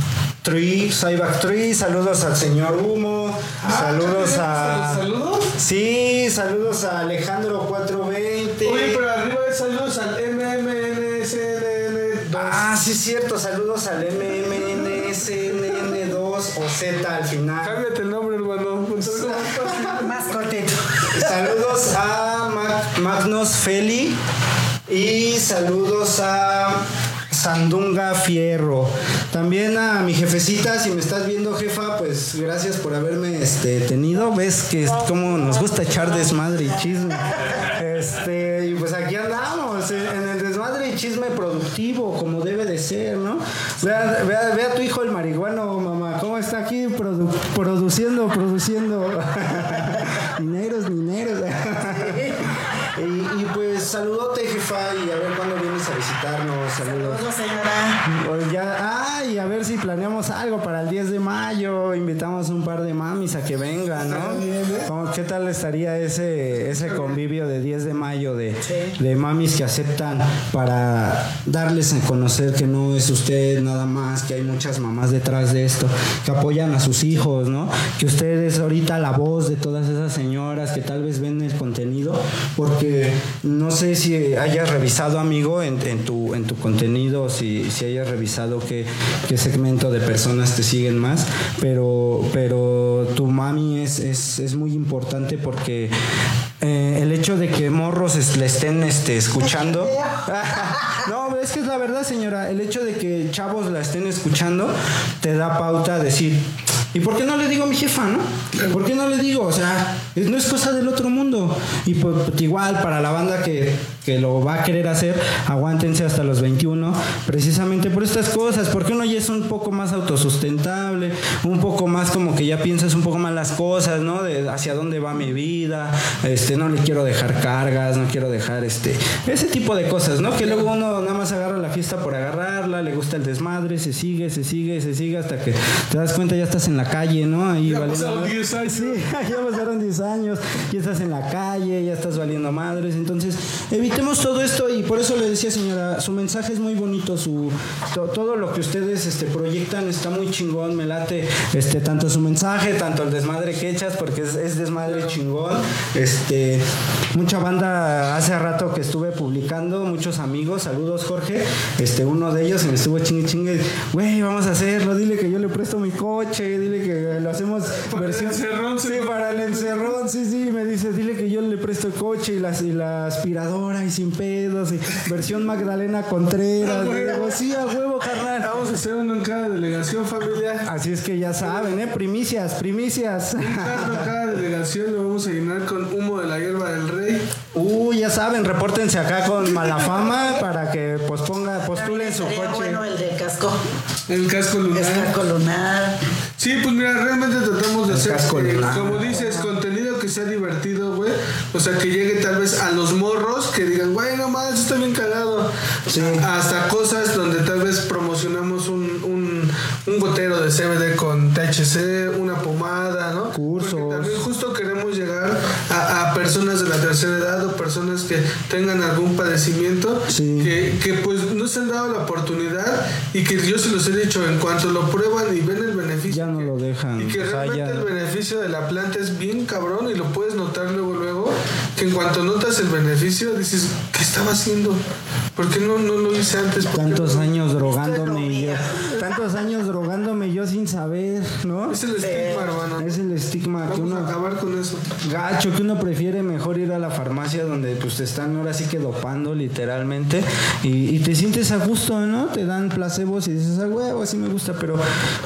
Tree, Cyback Tree, saludos al señor Humo, saludos a... ¿Saludos? Sí, saludos a Alejandro 420. Oye, pero arriba de saludos al MMNSNN2. Ah, sí es cierto, saludos al MMNSNN2 o Z al final. Cámbiate el nombre, hermano. Más cortito. Saludos a Mag- Magnus Feli y saludos a Sandunga Fierro. También a mi jefecita, si me estás viendo jefa, pues gracias por haberme este, tenido. Ves que es como nos gusta echar desmadre y chisme. Este, y pues aquí andamos, en el desmadre y chisme productivo, como debe de ser, ¿no? Vea, vea- vea a tu hijo el marihuano, mamá, cómo está aquí produ- produciendo, produciendo. Dineros, dineros. y, y pues saludote, jefa, y a ver cuándo vienes a visitarnos. Saludos. Saludos, señora. Pues ya, ah, y a ver si planeamos algo para el 10 de mayo. Invitamos un par de mamis a que vengan. ¿Cómo- ¿Qué tal estaría ese, ese convivio de 10 de mayo de, de mamis que aceptan para darles a conocer que no es usted nada más, que hay muchas mamás detrás de esto, que apoyan a sus hijos, ¿no? Que usted es ahorita la voz de todas esas señoras que tal vez ven el contenido, porque no sé si hayas revisado, amigo, en, en tu, en tu contenido, si, si hayas revisado qué, qué segmento de personas te siguen más, pero, pero tu mami es, es, es muy importante porque eh, el hecho de que morros es- le estén este, escuchando. no, es que es la verdad, señora. El hecho de que chavos la estén escuchando te da pauta a decir. ¿Y por qué no le digo a mi jefa, no? ¿Por qué no le digo? O sea, no es cosa del otro mundo. Y pues, pues, igual para la banda que, que lo va a querer hacer, aguántense hasta los 21, precisamente por estas cosas, porque uno ya es un poco más autosustentable, un poco más como que ya piensas un poco más las cosas, ¿no? De hacia dónde va mi vida, este, no le quiero dejar cargas, no quiero dejar este, ese tipo de cosas, ¿no? Que luego uno nada más agarra la fiesta por agarrarla, le gusta el desmadre, se sigue, se sigue, se sigue hasta que te das cuenta ya estás en la calle, ¿no? Ahí Ya valiendo pasaron madre. 10 años. Sí, ya pasaron 10 años, ya estás en la calle, ya estás valiendo madres. Entonces, evitemos todo esto y por eso le decía, señora, su mensaje es muy bonito, su to- todo lo que ustedes este, proyectan está muy chingón, me late este, tanto su mensaje, tanto el desmadre que echas, porque es, es desmadre chingón. Este, mucha banda hace rato que estuve publicando, muchos amigos, saludos Jorge, este, uno de ellos me estuvo chingue chingue, güey, vamos a hacerlo, dile que yo le presto mi coche, dile que lo hacemos versión encerrón, sí, sí. para el encerrón, sí, sí, me dice, dile que yo le presto el coche y la, y la aspiradora y sin pedos, y versión Magdalena Contreras. A Le huevo. digo, sí, a huevo, carnal. Vamos a hacer uno en cada delegación familiar. Así es que ya saben, ¿eh? Primicias, primicias. Cada, cada delegación lo vamos a llenar con humo de la hierba del rey. Uh, ya saben, repórtense acá con Malafama para que pues ponga, postulen su coche. bueno el de casco. El casco lunar. Es casco lunar. Sí, pues mira, realmente tratamos de El hacer, eh, como dices, contenido que sea divertido, güey. O sea, que llegue tal vez a los morros que digan, güey, no más, está bien cagado. Sí. Hasta cosas donde tal vez promocionamos un, un, un gotero de CBD con THC, una pomada, ¿no? Cursos. Porque también justo queremos llegar personas de la tercera edad o personas que tengan algún padecimiento Sí. que, que pues no se han dado la oportunidad y que yo se los he dicho, en cuanto lo prueban y ven el beneficio. Ya no que- lo dejan, Y que o sea, realmente ya- el beneficio de la planta es bien cabrón y lo puedes notar luego, luego, que en cuanto notas el beneficio dices, ¿qué estaba haciendo? ¿Por qué no, no lo hice antes? ¿Por qué Tantos no? años drogándome y yo. Tantos años drogándome yo sin saber, ¿no? Es el estigma, hermano. Es el estigma que uno. a acabar con eso. Gacho, que uno prefiere mejor ir a la farmacia donde pues te están ahora sí que dopando literalmente y, y te sientes a gusto, ¿no? Te dan placebos y dices, ah, huevo, así me gusta, pero,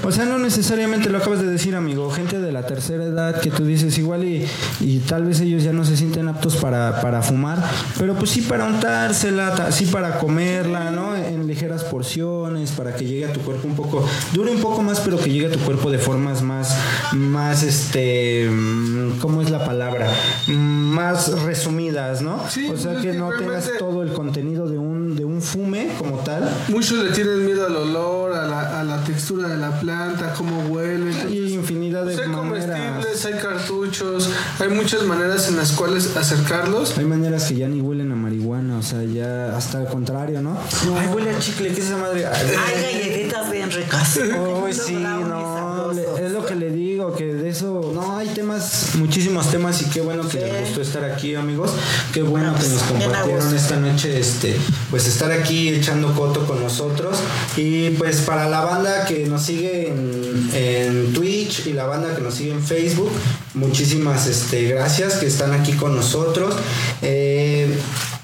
o sea, no necesariamente lo acabas de decir, amigo, gente de la tercera edad que tú dices igual y, y tal vez ellos ya no se sienten aptos para, para fumar, pero pues sí para untársela, sí para comerla, ¿no? En ligeras porciones, para que llegue a tu cuerpo un poco, dure un poco más, pero que llegue a tu cuerpo de formas más, más, este, mm, ¿cómo es la palabra? Mm, Más resumidas, ¿no? Sí, o sea que no tengas todo el contenido de un, de un fume como tal. Muchos le tienen miedo al olor, a la, a la textura de la planta, cómo huele. Hay infinidad de Pues maneras. Hay cartuchos, hay muchas maneras en las cuales acercarlos. Hay maneras que ya ni huelen a marihuana, o sea, ya hasta al contrario, ¿no? Ay, huele a chicle, ¿qué es esa madre? Ay, Hay galletitas bien ricas. Uy, sí, no, es lo que le digo, que de eso, no, hay temas, muchísimos temas y qué bueno que les gustó estar aquí, amigos, qué bueno que nos Bien a compartieron esta noche, este, pues estar aquí echando coto con nosotros. Y pues para la banda que nos sigue en, en Twitch y la banda que nos sigue en Facebook, muchísimas, este, gracias que están aquí con nosotros. Eh,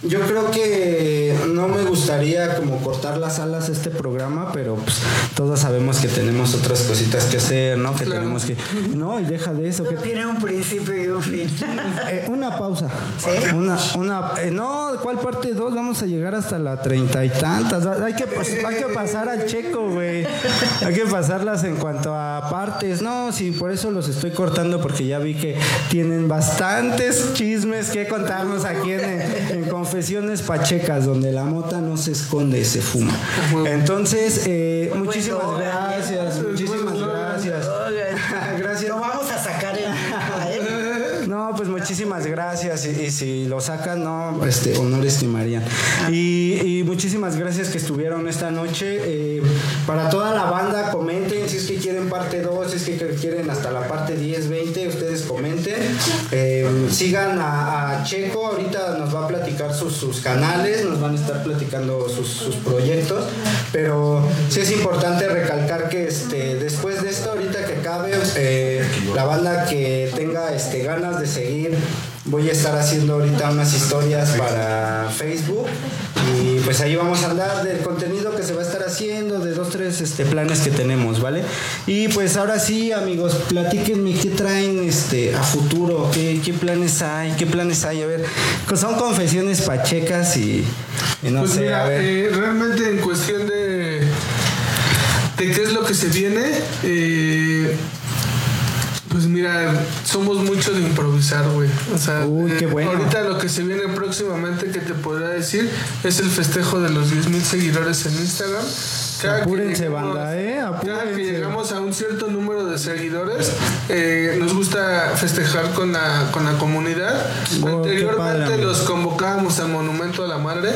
yo creo que no me gustaría como cortar las alas este programa, pero pues todos sabemos que tenemos otras cositas que hacer, ¿no? Que Claro. tenemos que... No, y deja de eso. que Tiene un principio y un fin. eh, una pausa. Una, una, eh, no, ¿cuál parte dos? Vamos a llegar hasta la treinta y tantas. Hay que, hay que pasar al checo, güey. Hay que pasarlas en cuanto a partes. No, sí, por eso los estoy cortando porque ya vi que tienen bastantes chismes que contarnos aquí en, en Confesiones Pachecas, donde la mota no se esconde, se fuma. Entonces, eh, muchísimas gracias, muchísimas. Gracias. Lo vamos a sacar en ¿eh? No, pues muchísimas gracias. Y, y si lo sacan, no, este, honores que María. Y, y muchísimas gracias que estuvieron esta noche. Eh, para toda la banda, comenten si es que quieren parte 2, si es que quieren hasta la parte 10, 20, ustedes comenten. Eh, sigan a, a Checo, ahorita nos va a platicar sus, sus canales, nos van a estar platicando sus, sus proyectos. Pero sí es importante recalcar que este, después de esto, ahorita que acabe, eh, la banda que tenga este, ganas de seguir voy a estar haciendo ahorita unas historias para Facebook y pues ahí vamos a hablar del contenido que se va a estar haciendo, de dos, tres este, planes que tenemos, ¿vale? Y pues ahora sí, amigos, platíquenme qué traen este, a futuro, qué, qué planes hay, qué planes hay, a ver, pues son confesiones pachecas y, y no Pues sé, mira, a ver. eh, realmente en cuestión de, de qué es lo que se viene, eh, pues mira, somos mucho de improvisar, güey. O sea, Uy, qué eh, ahorita lo que se viene próximamente que te podría decir es el festejo de los 10.000 seguidores en Instagram. Cada Apúrense, banda, ¿eh? Cada que Apúrense. llegamos a un cierto número de seguidores, eh, nos gusta festejar con la, con la comunidad. Anteriormente padre, los convocábamos al Monumento a la Madre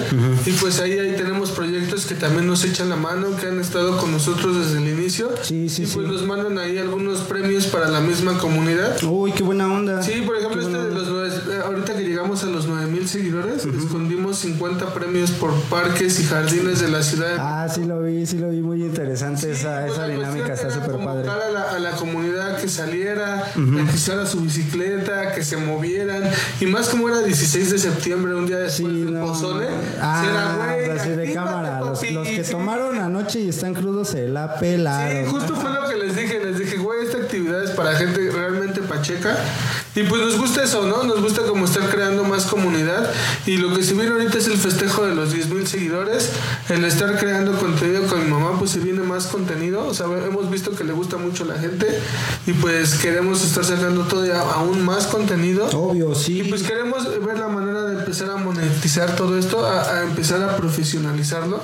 y pues ahí, ahí tenemos proyectos que también nos echan la mano, que han estado con nosotros desde el inicio. Sí, sí, y pues sí. nos mandan ahí algunos premios para la misma comunidad. Uy, qué buena onda. Sí, por ejemplo, este de los eh, ahorita que llegamos a los 9000 seguidores, escondimos 50 premios por parques y jardines de la ciudad Ah, sí lo vi, sí lo vi, muy interesante esa, pues esa dinámica, está súper padre. A la, a la comunidad que saliera, que usara su bicicleta, que se movieran. Y más como era 16 de septiembre, un día Sí, después del no. pozole. Ah, güey, así de cámara. Los, los que Sí. tomaron anoche y están crudos se la pelaron. Sí, justo fue lo que les dije. Les dije, güey, esta actividad es para gente realmente pacheca. Y pues nos gusta eso, ¿no? Nos gusta como estar creando más comunidad. Y lo que se viene ahorita es el festejo de los 10.000 seguidores. El estar creando contenido con mi mamá, pues se viene más contenido. O sea, hemos visto que le gusta mucho a la gente. Y pues queremos estar sacando todavía aún más contenido. Obvio, Y sí. pues queremos ver la manera de empezar a monetizar todo esto, a, a empezar a profesionalizarlo.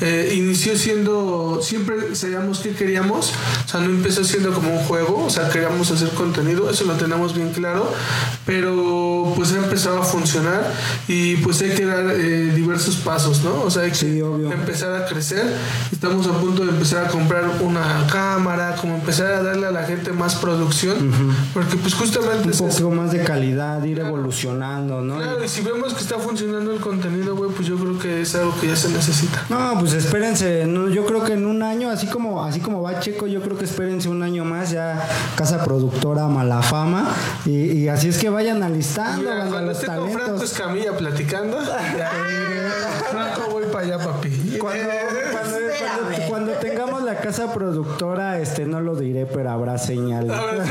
Eh, inició siendo, siempre sabíamos que queríamos, o sea, no empezó siendo como un juego, o sea, queríamos hacer contenido, eso lo tenemos bien claro, pero pues ha empezado a funcionar y pues hay que dar eh, diversos pasos, ¿no? O sea, hay que Sí, empezar a crecer, estamos a punto de empezar a comprar una cámara, como empezar a darle a la gente más producción, porque pues justamente Un poco más de calidad, ir evolucionando, ¿no? Claro, y si vemos que está funcionando el contenido, güey, pues yo creo que es algo que ya se necesita. No, pues espérense, no, yo creo que en un año, así como, así como va Checo, yo creo que espérense un año más, ya casa productora Malafama, y, y así es que vayan alistando Mira, cuando los esté con Franco talentos. Escamilla platicando, ya, Franco, voy para allá, papi. Cuando, cuando- Espérame. cuando- cuando tengamos la casa productora, este no lo diré, pero habrá señal. Sí,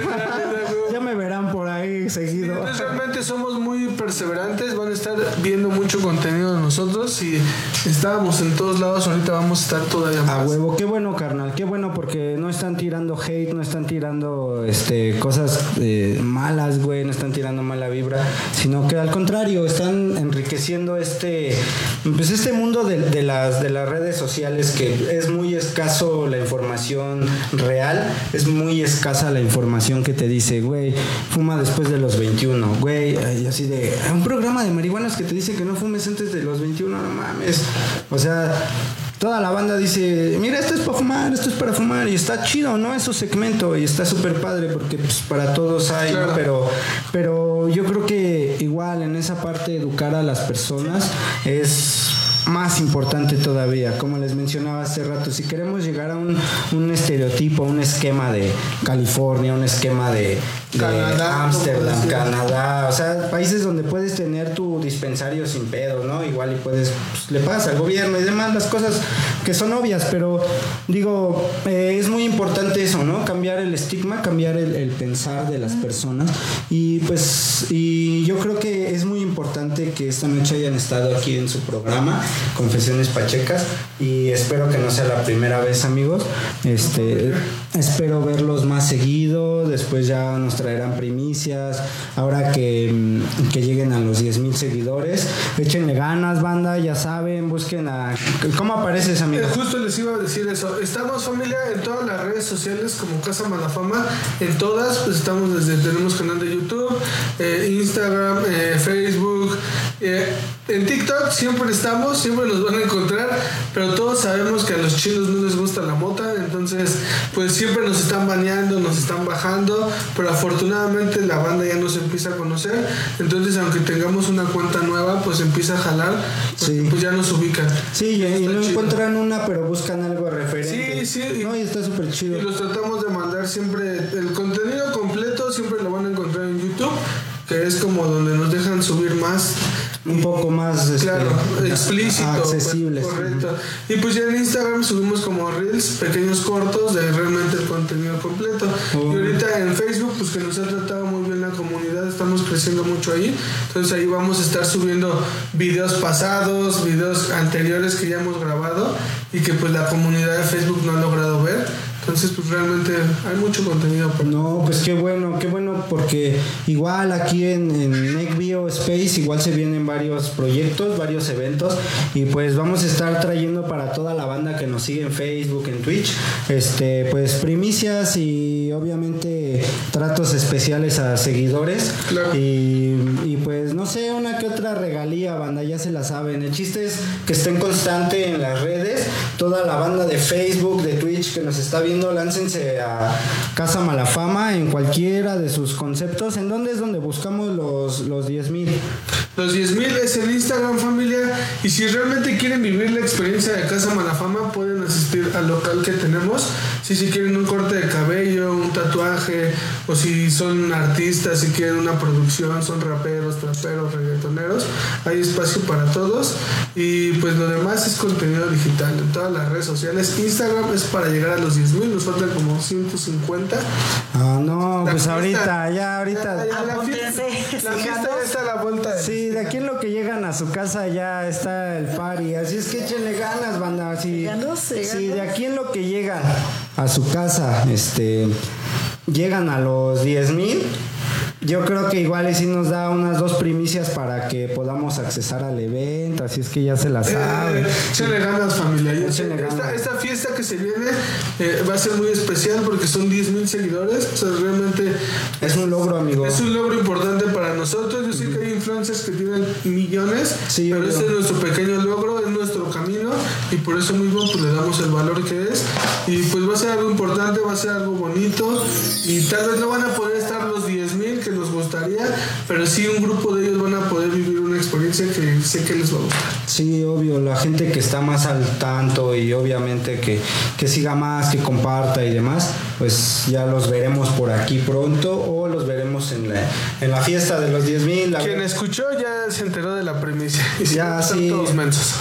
ya, me verán por ahí seguido. Entonces realmente somos muy perseverantes, van a estar viendo mucho contenido de nosotros y estábamos en todos lados, ahorita vamos a estar todavía más. A huevo, qué bueno, carnal, qué bueno porque no están tirando hate, no están tirando este cosas eh, malas, güey, no están tirando mala vibra, sino que al contrario, están enriqueciendo este pues este mundo de, de las de las redes sociales que es muy escaso la información real, es muy escasa la información que te dice, güey, fuma después de los 21, güey, así de un programa de marihuanas que te dice que no fumes antes de los 21, no mames. O sea, toda la banda dice, mira, esto es para fumar, esto es para fumar, y está chido, ¿no? Es su segmento, y está súper padre, porque pues, para todos hay. Pero, pero yo creo que igual en esa parte educar a las personas es más importante todavía, como les mencionaba hace rato, si queremos llegar a un, un estereotipo, un esquema de California, un esquema de, de Canadá, decía. Canadá, o sea, países donde puedes tener tu dispensario sin pedo, ¿no? Igual y puedes, pues, le pagas al gobierno y demás, las cosas que son obvias, pero digo, eh, es muy importante eso, ¿no? Cambiar el estigma, cambiar el, el pensar de las personas y pues, y yo creo que es muy importante que esta noche hayan estado aquí en su programa, Confesiones Pachecas, y espero que no sea la primera vez, amigos, este, espero verlos más seguido, después ya nos traerán primicias, ahora que, mm, que lleguen a los 10 mil seguidores, échenle ganas, banda, ya saben, busquen a... ¿Cómo apareces, amigo? Eh, Justo les iba a decir eso. Estamos familia en todas las redes sociales como Casa Malafama. En todas, pues estamos desde, tenemos canal de YouTube, eh, Instagram, eh, Facebook. En TikTok siempre estamos, siempre nos van a encontrar, pero todos sabemos que a los chinos no les gusta la mota, entonces pues siempre nos están baneando, nos están bajando, pero afortunadamente la banda ya nos empieza a conocer, entonces aunque tengamos una cuenta nueva, pues empieza a jalar, porque, Sí. pues ya nos ubican. Sí, y, no chido. encuentran una, pero buscan algo referente. Sí, sí. No, y está súper chido. Y los tratamos de mandar siempre, el contenido completo siempre lo van a encontrar en YouTube. que es como donde nos dejan subir más un poco más este, claro, explícito, accesible. correcto. Y pues ya en Instagram subimos como reels, pequeños cortos de realmente el contenido completo. Y ahorita en Facebook, pues que nos ha tratado muy bien la comunidad, estamos creciendo mucho ahí. Entonces ahí vamos a estar subiendo videos pasados, videos anteriores que ya hemos grabado y que pues la comunidad de Facebook no ha logrado ver. Entonces, pues realmente hay mucho contenido. No, pues qué bueno, qué bueno, porque igual aquí en, en NECBio Space igual se vienen varios proyectos, varios eventos, y pues vamos a estar trayendo para toda la banda que nos sigue en Facebook, en Twitch, este, pues primicias y obviamente tratos especiales a seguidores. Y, y pues no sé, una que otra regalía, banda, ya se la saben. El chiste es que estén constante en las redes, toda la banda de Facebook, de Twitch que nos está viendo láncense a Casa Malafama en cualquiera de sus conceptos. ¿En dónde es donde buscamos los, los 10 mil? Los 10 mil es el Instagram familia y si realmente quieren vivir la experiencia de Casa Malafama pueden asistir al local que tenemos. Si, si quieren un corte de cabello, un tatuaje o si son artistas, si quieren una producción, son raperos, traperos, reggaetoneros, hay espacio para todos y pues lo demás es contenido digital en todas las redes sociales. Instagram es para llegar a los 10 mil nos faltan como 150. Ah, no, pues ahorita, ya ahorita. la, fiesta, ya está a la vuelta. Sí, de aquí en lo que llegan a su casa ya está el party. Así es que échenle ganas, banda. Sí, sí, de aquí en lo que llegan a su casa, este, llegan a los 10 mil yo creo que igual y si nos da unas dos primicias para que podamos accesar al evento, así es que ya se la sabe. Eh, ganas familia. Esta, fiesta que se viene eh, va a ser muy especial porque son 10 mil seguidores. O sea, realmente... Es un logro, amigo. Es un logro importante para nosotros. Yo sé que hay influencers que tienen millones, sí, pero este es nuestro pequeño logro, es nuestro camino y por eso mismo pues, le damos el valor que es. Y pues va a ser algo importante, va a ser algo bonito y tal vez no van a poder estar los 10 mil que gustaría, pero sí un grupo de ellos van a poder vivir experiencia que sé que les va a gustar. Sí, obvio, la gente que está más al tanto y obviamente que, que siga más, que comparta y demás, pues ya los veremos por aquí pronto o los veremos en la, en la fiesta de los 10 mil. Quien escuchó ya se enteró de la premisa. ya, sí. todos mensos.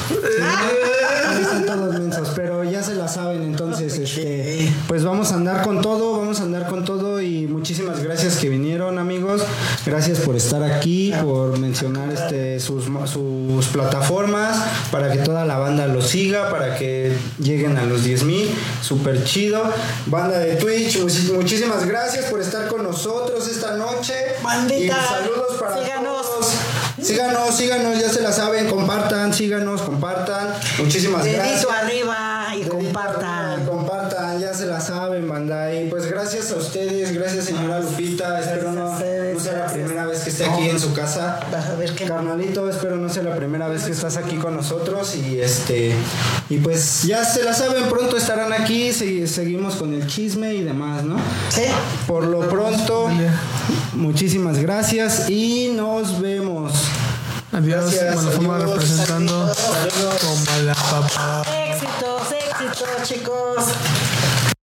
están todos mensos, pero ya se la saben, entonces, este, pues vamos a andar con todo, vamos a andar con todo y muchísimas gracias que vinieron, amigos. Gracias por estar aquí, por mencionar este sus, sus plataformas, para que toda la banda lo siga, para que lleguen a los 10 mil. Súper chido. Banda de Twitch, muchísimas gracias por estar con nosotros esta noche. Y saludos para todos. Síganos, síganos, ya se la saben, compartan, síganos, compartan. Muchísimas Dedito gracias. arriba y compartan. Banda. Y pues gracias a ustedes, gracias señora Lupita. Espero no, sea la primera vez que esté aquí en su casa. Vas a ver qué. Carnalito, espero no sea la primera vez que estás aquí con nosotros. Y este y pues ya se la saben, pronto estarán aquí, seguimos con el chisme y demás, ¿no? Sí. Por lo pronto, muchísimas gracias y nos vemos. Adiós, Malafama representando como la papá. Éxitos, éxitos, chicos.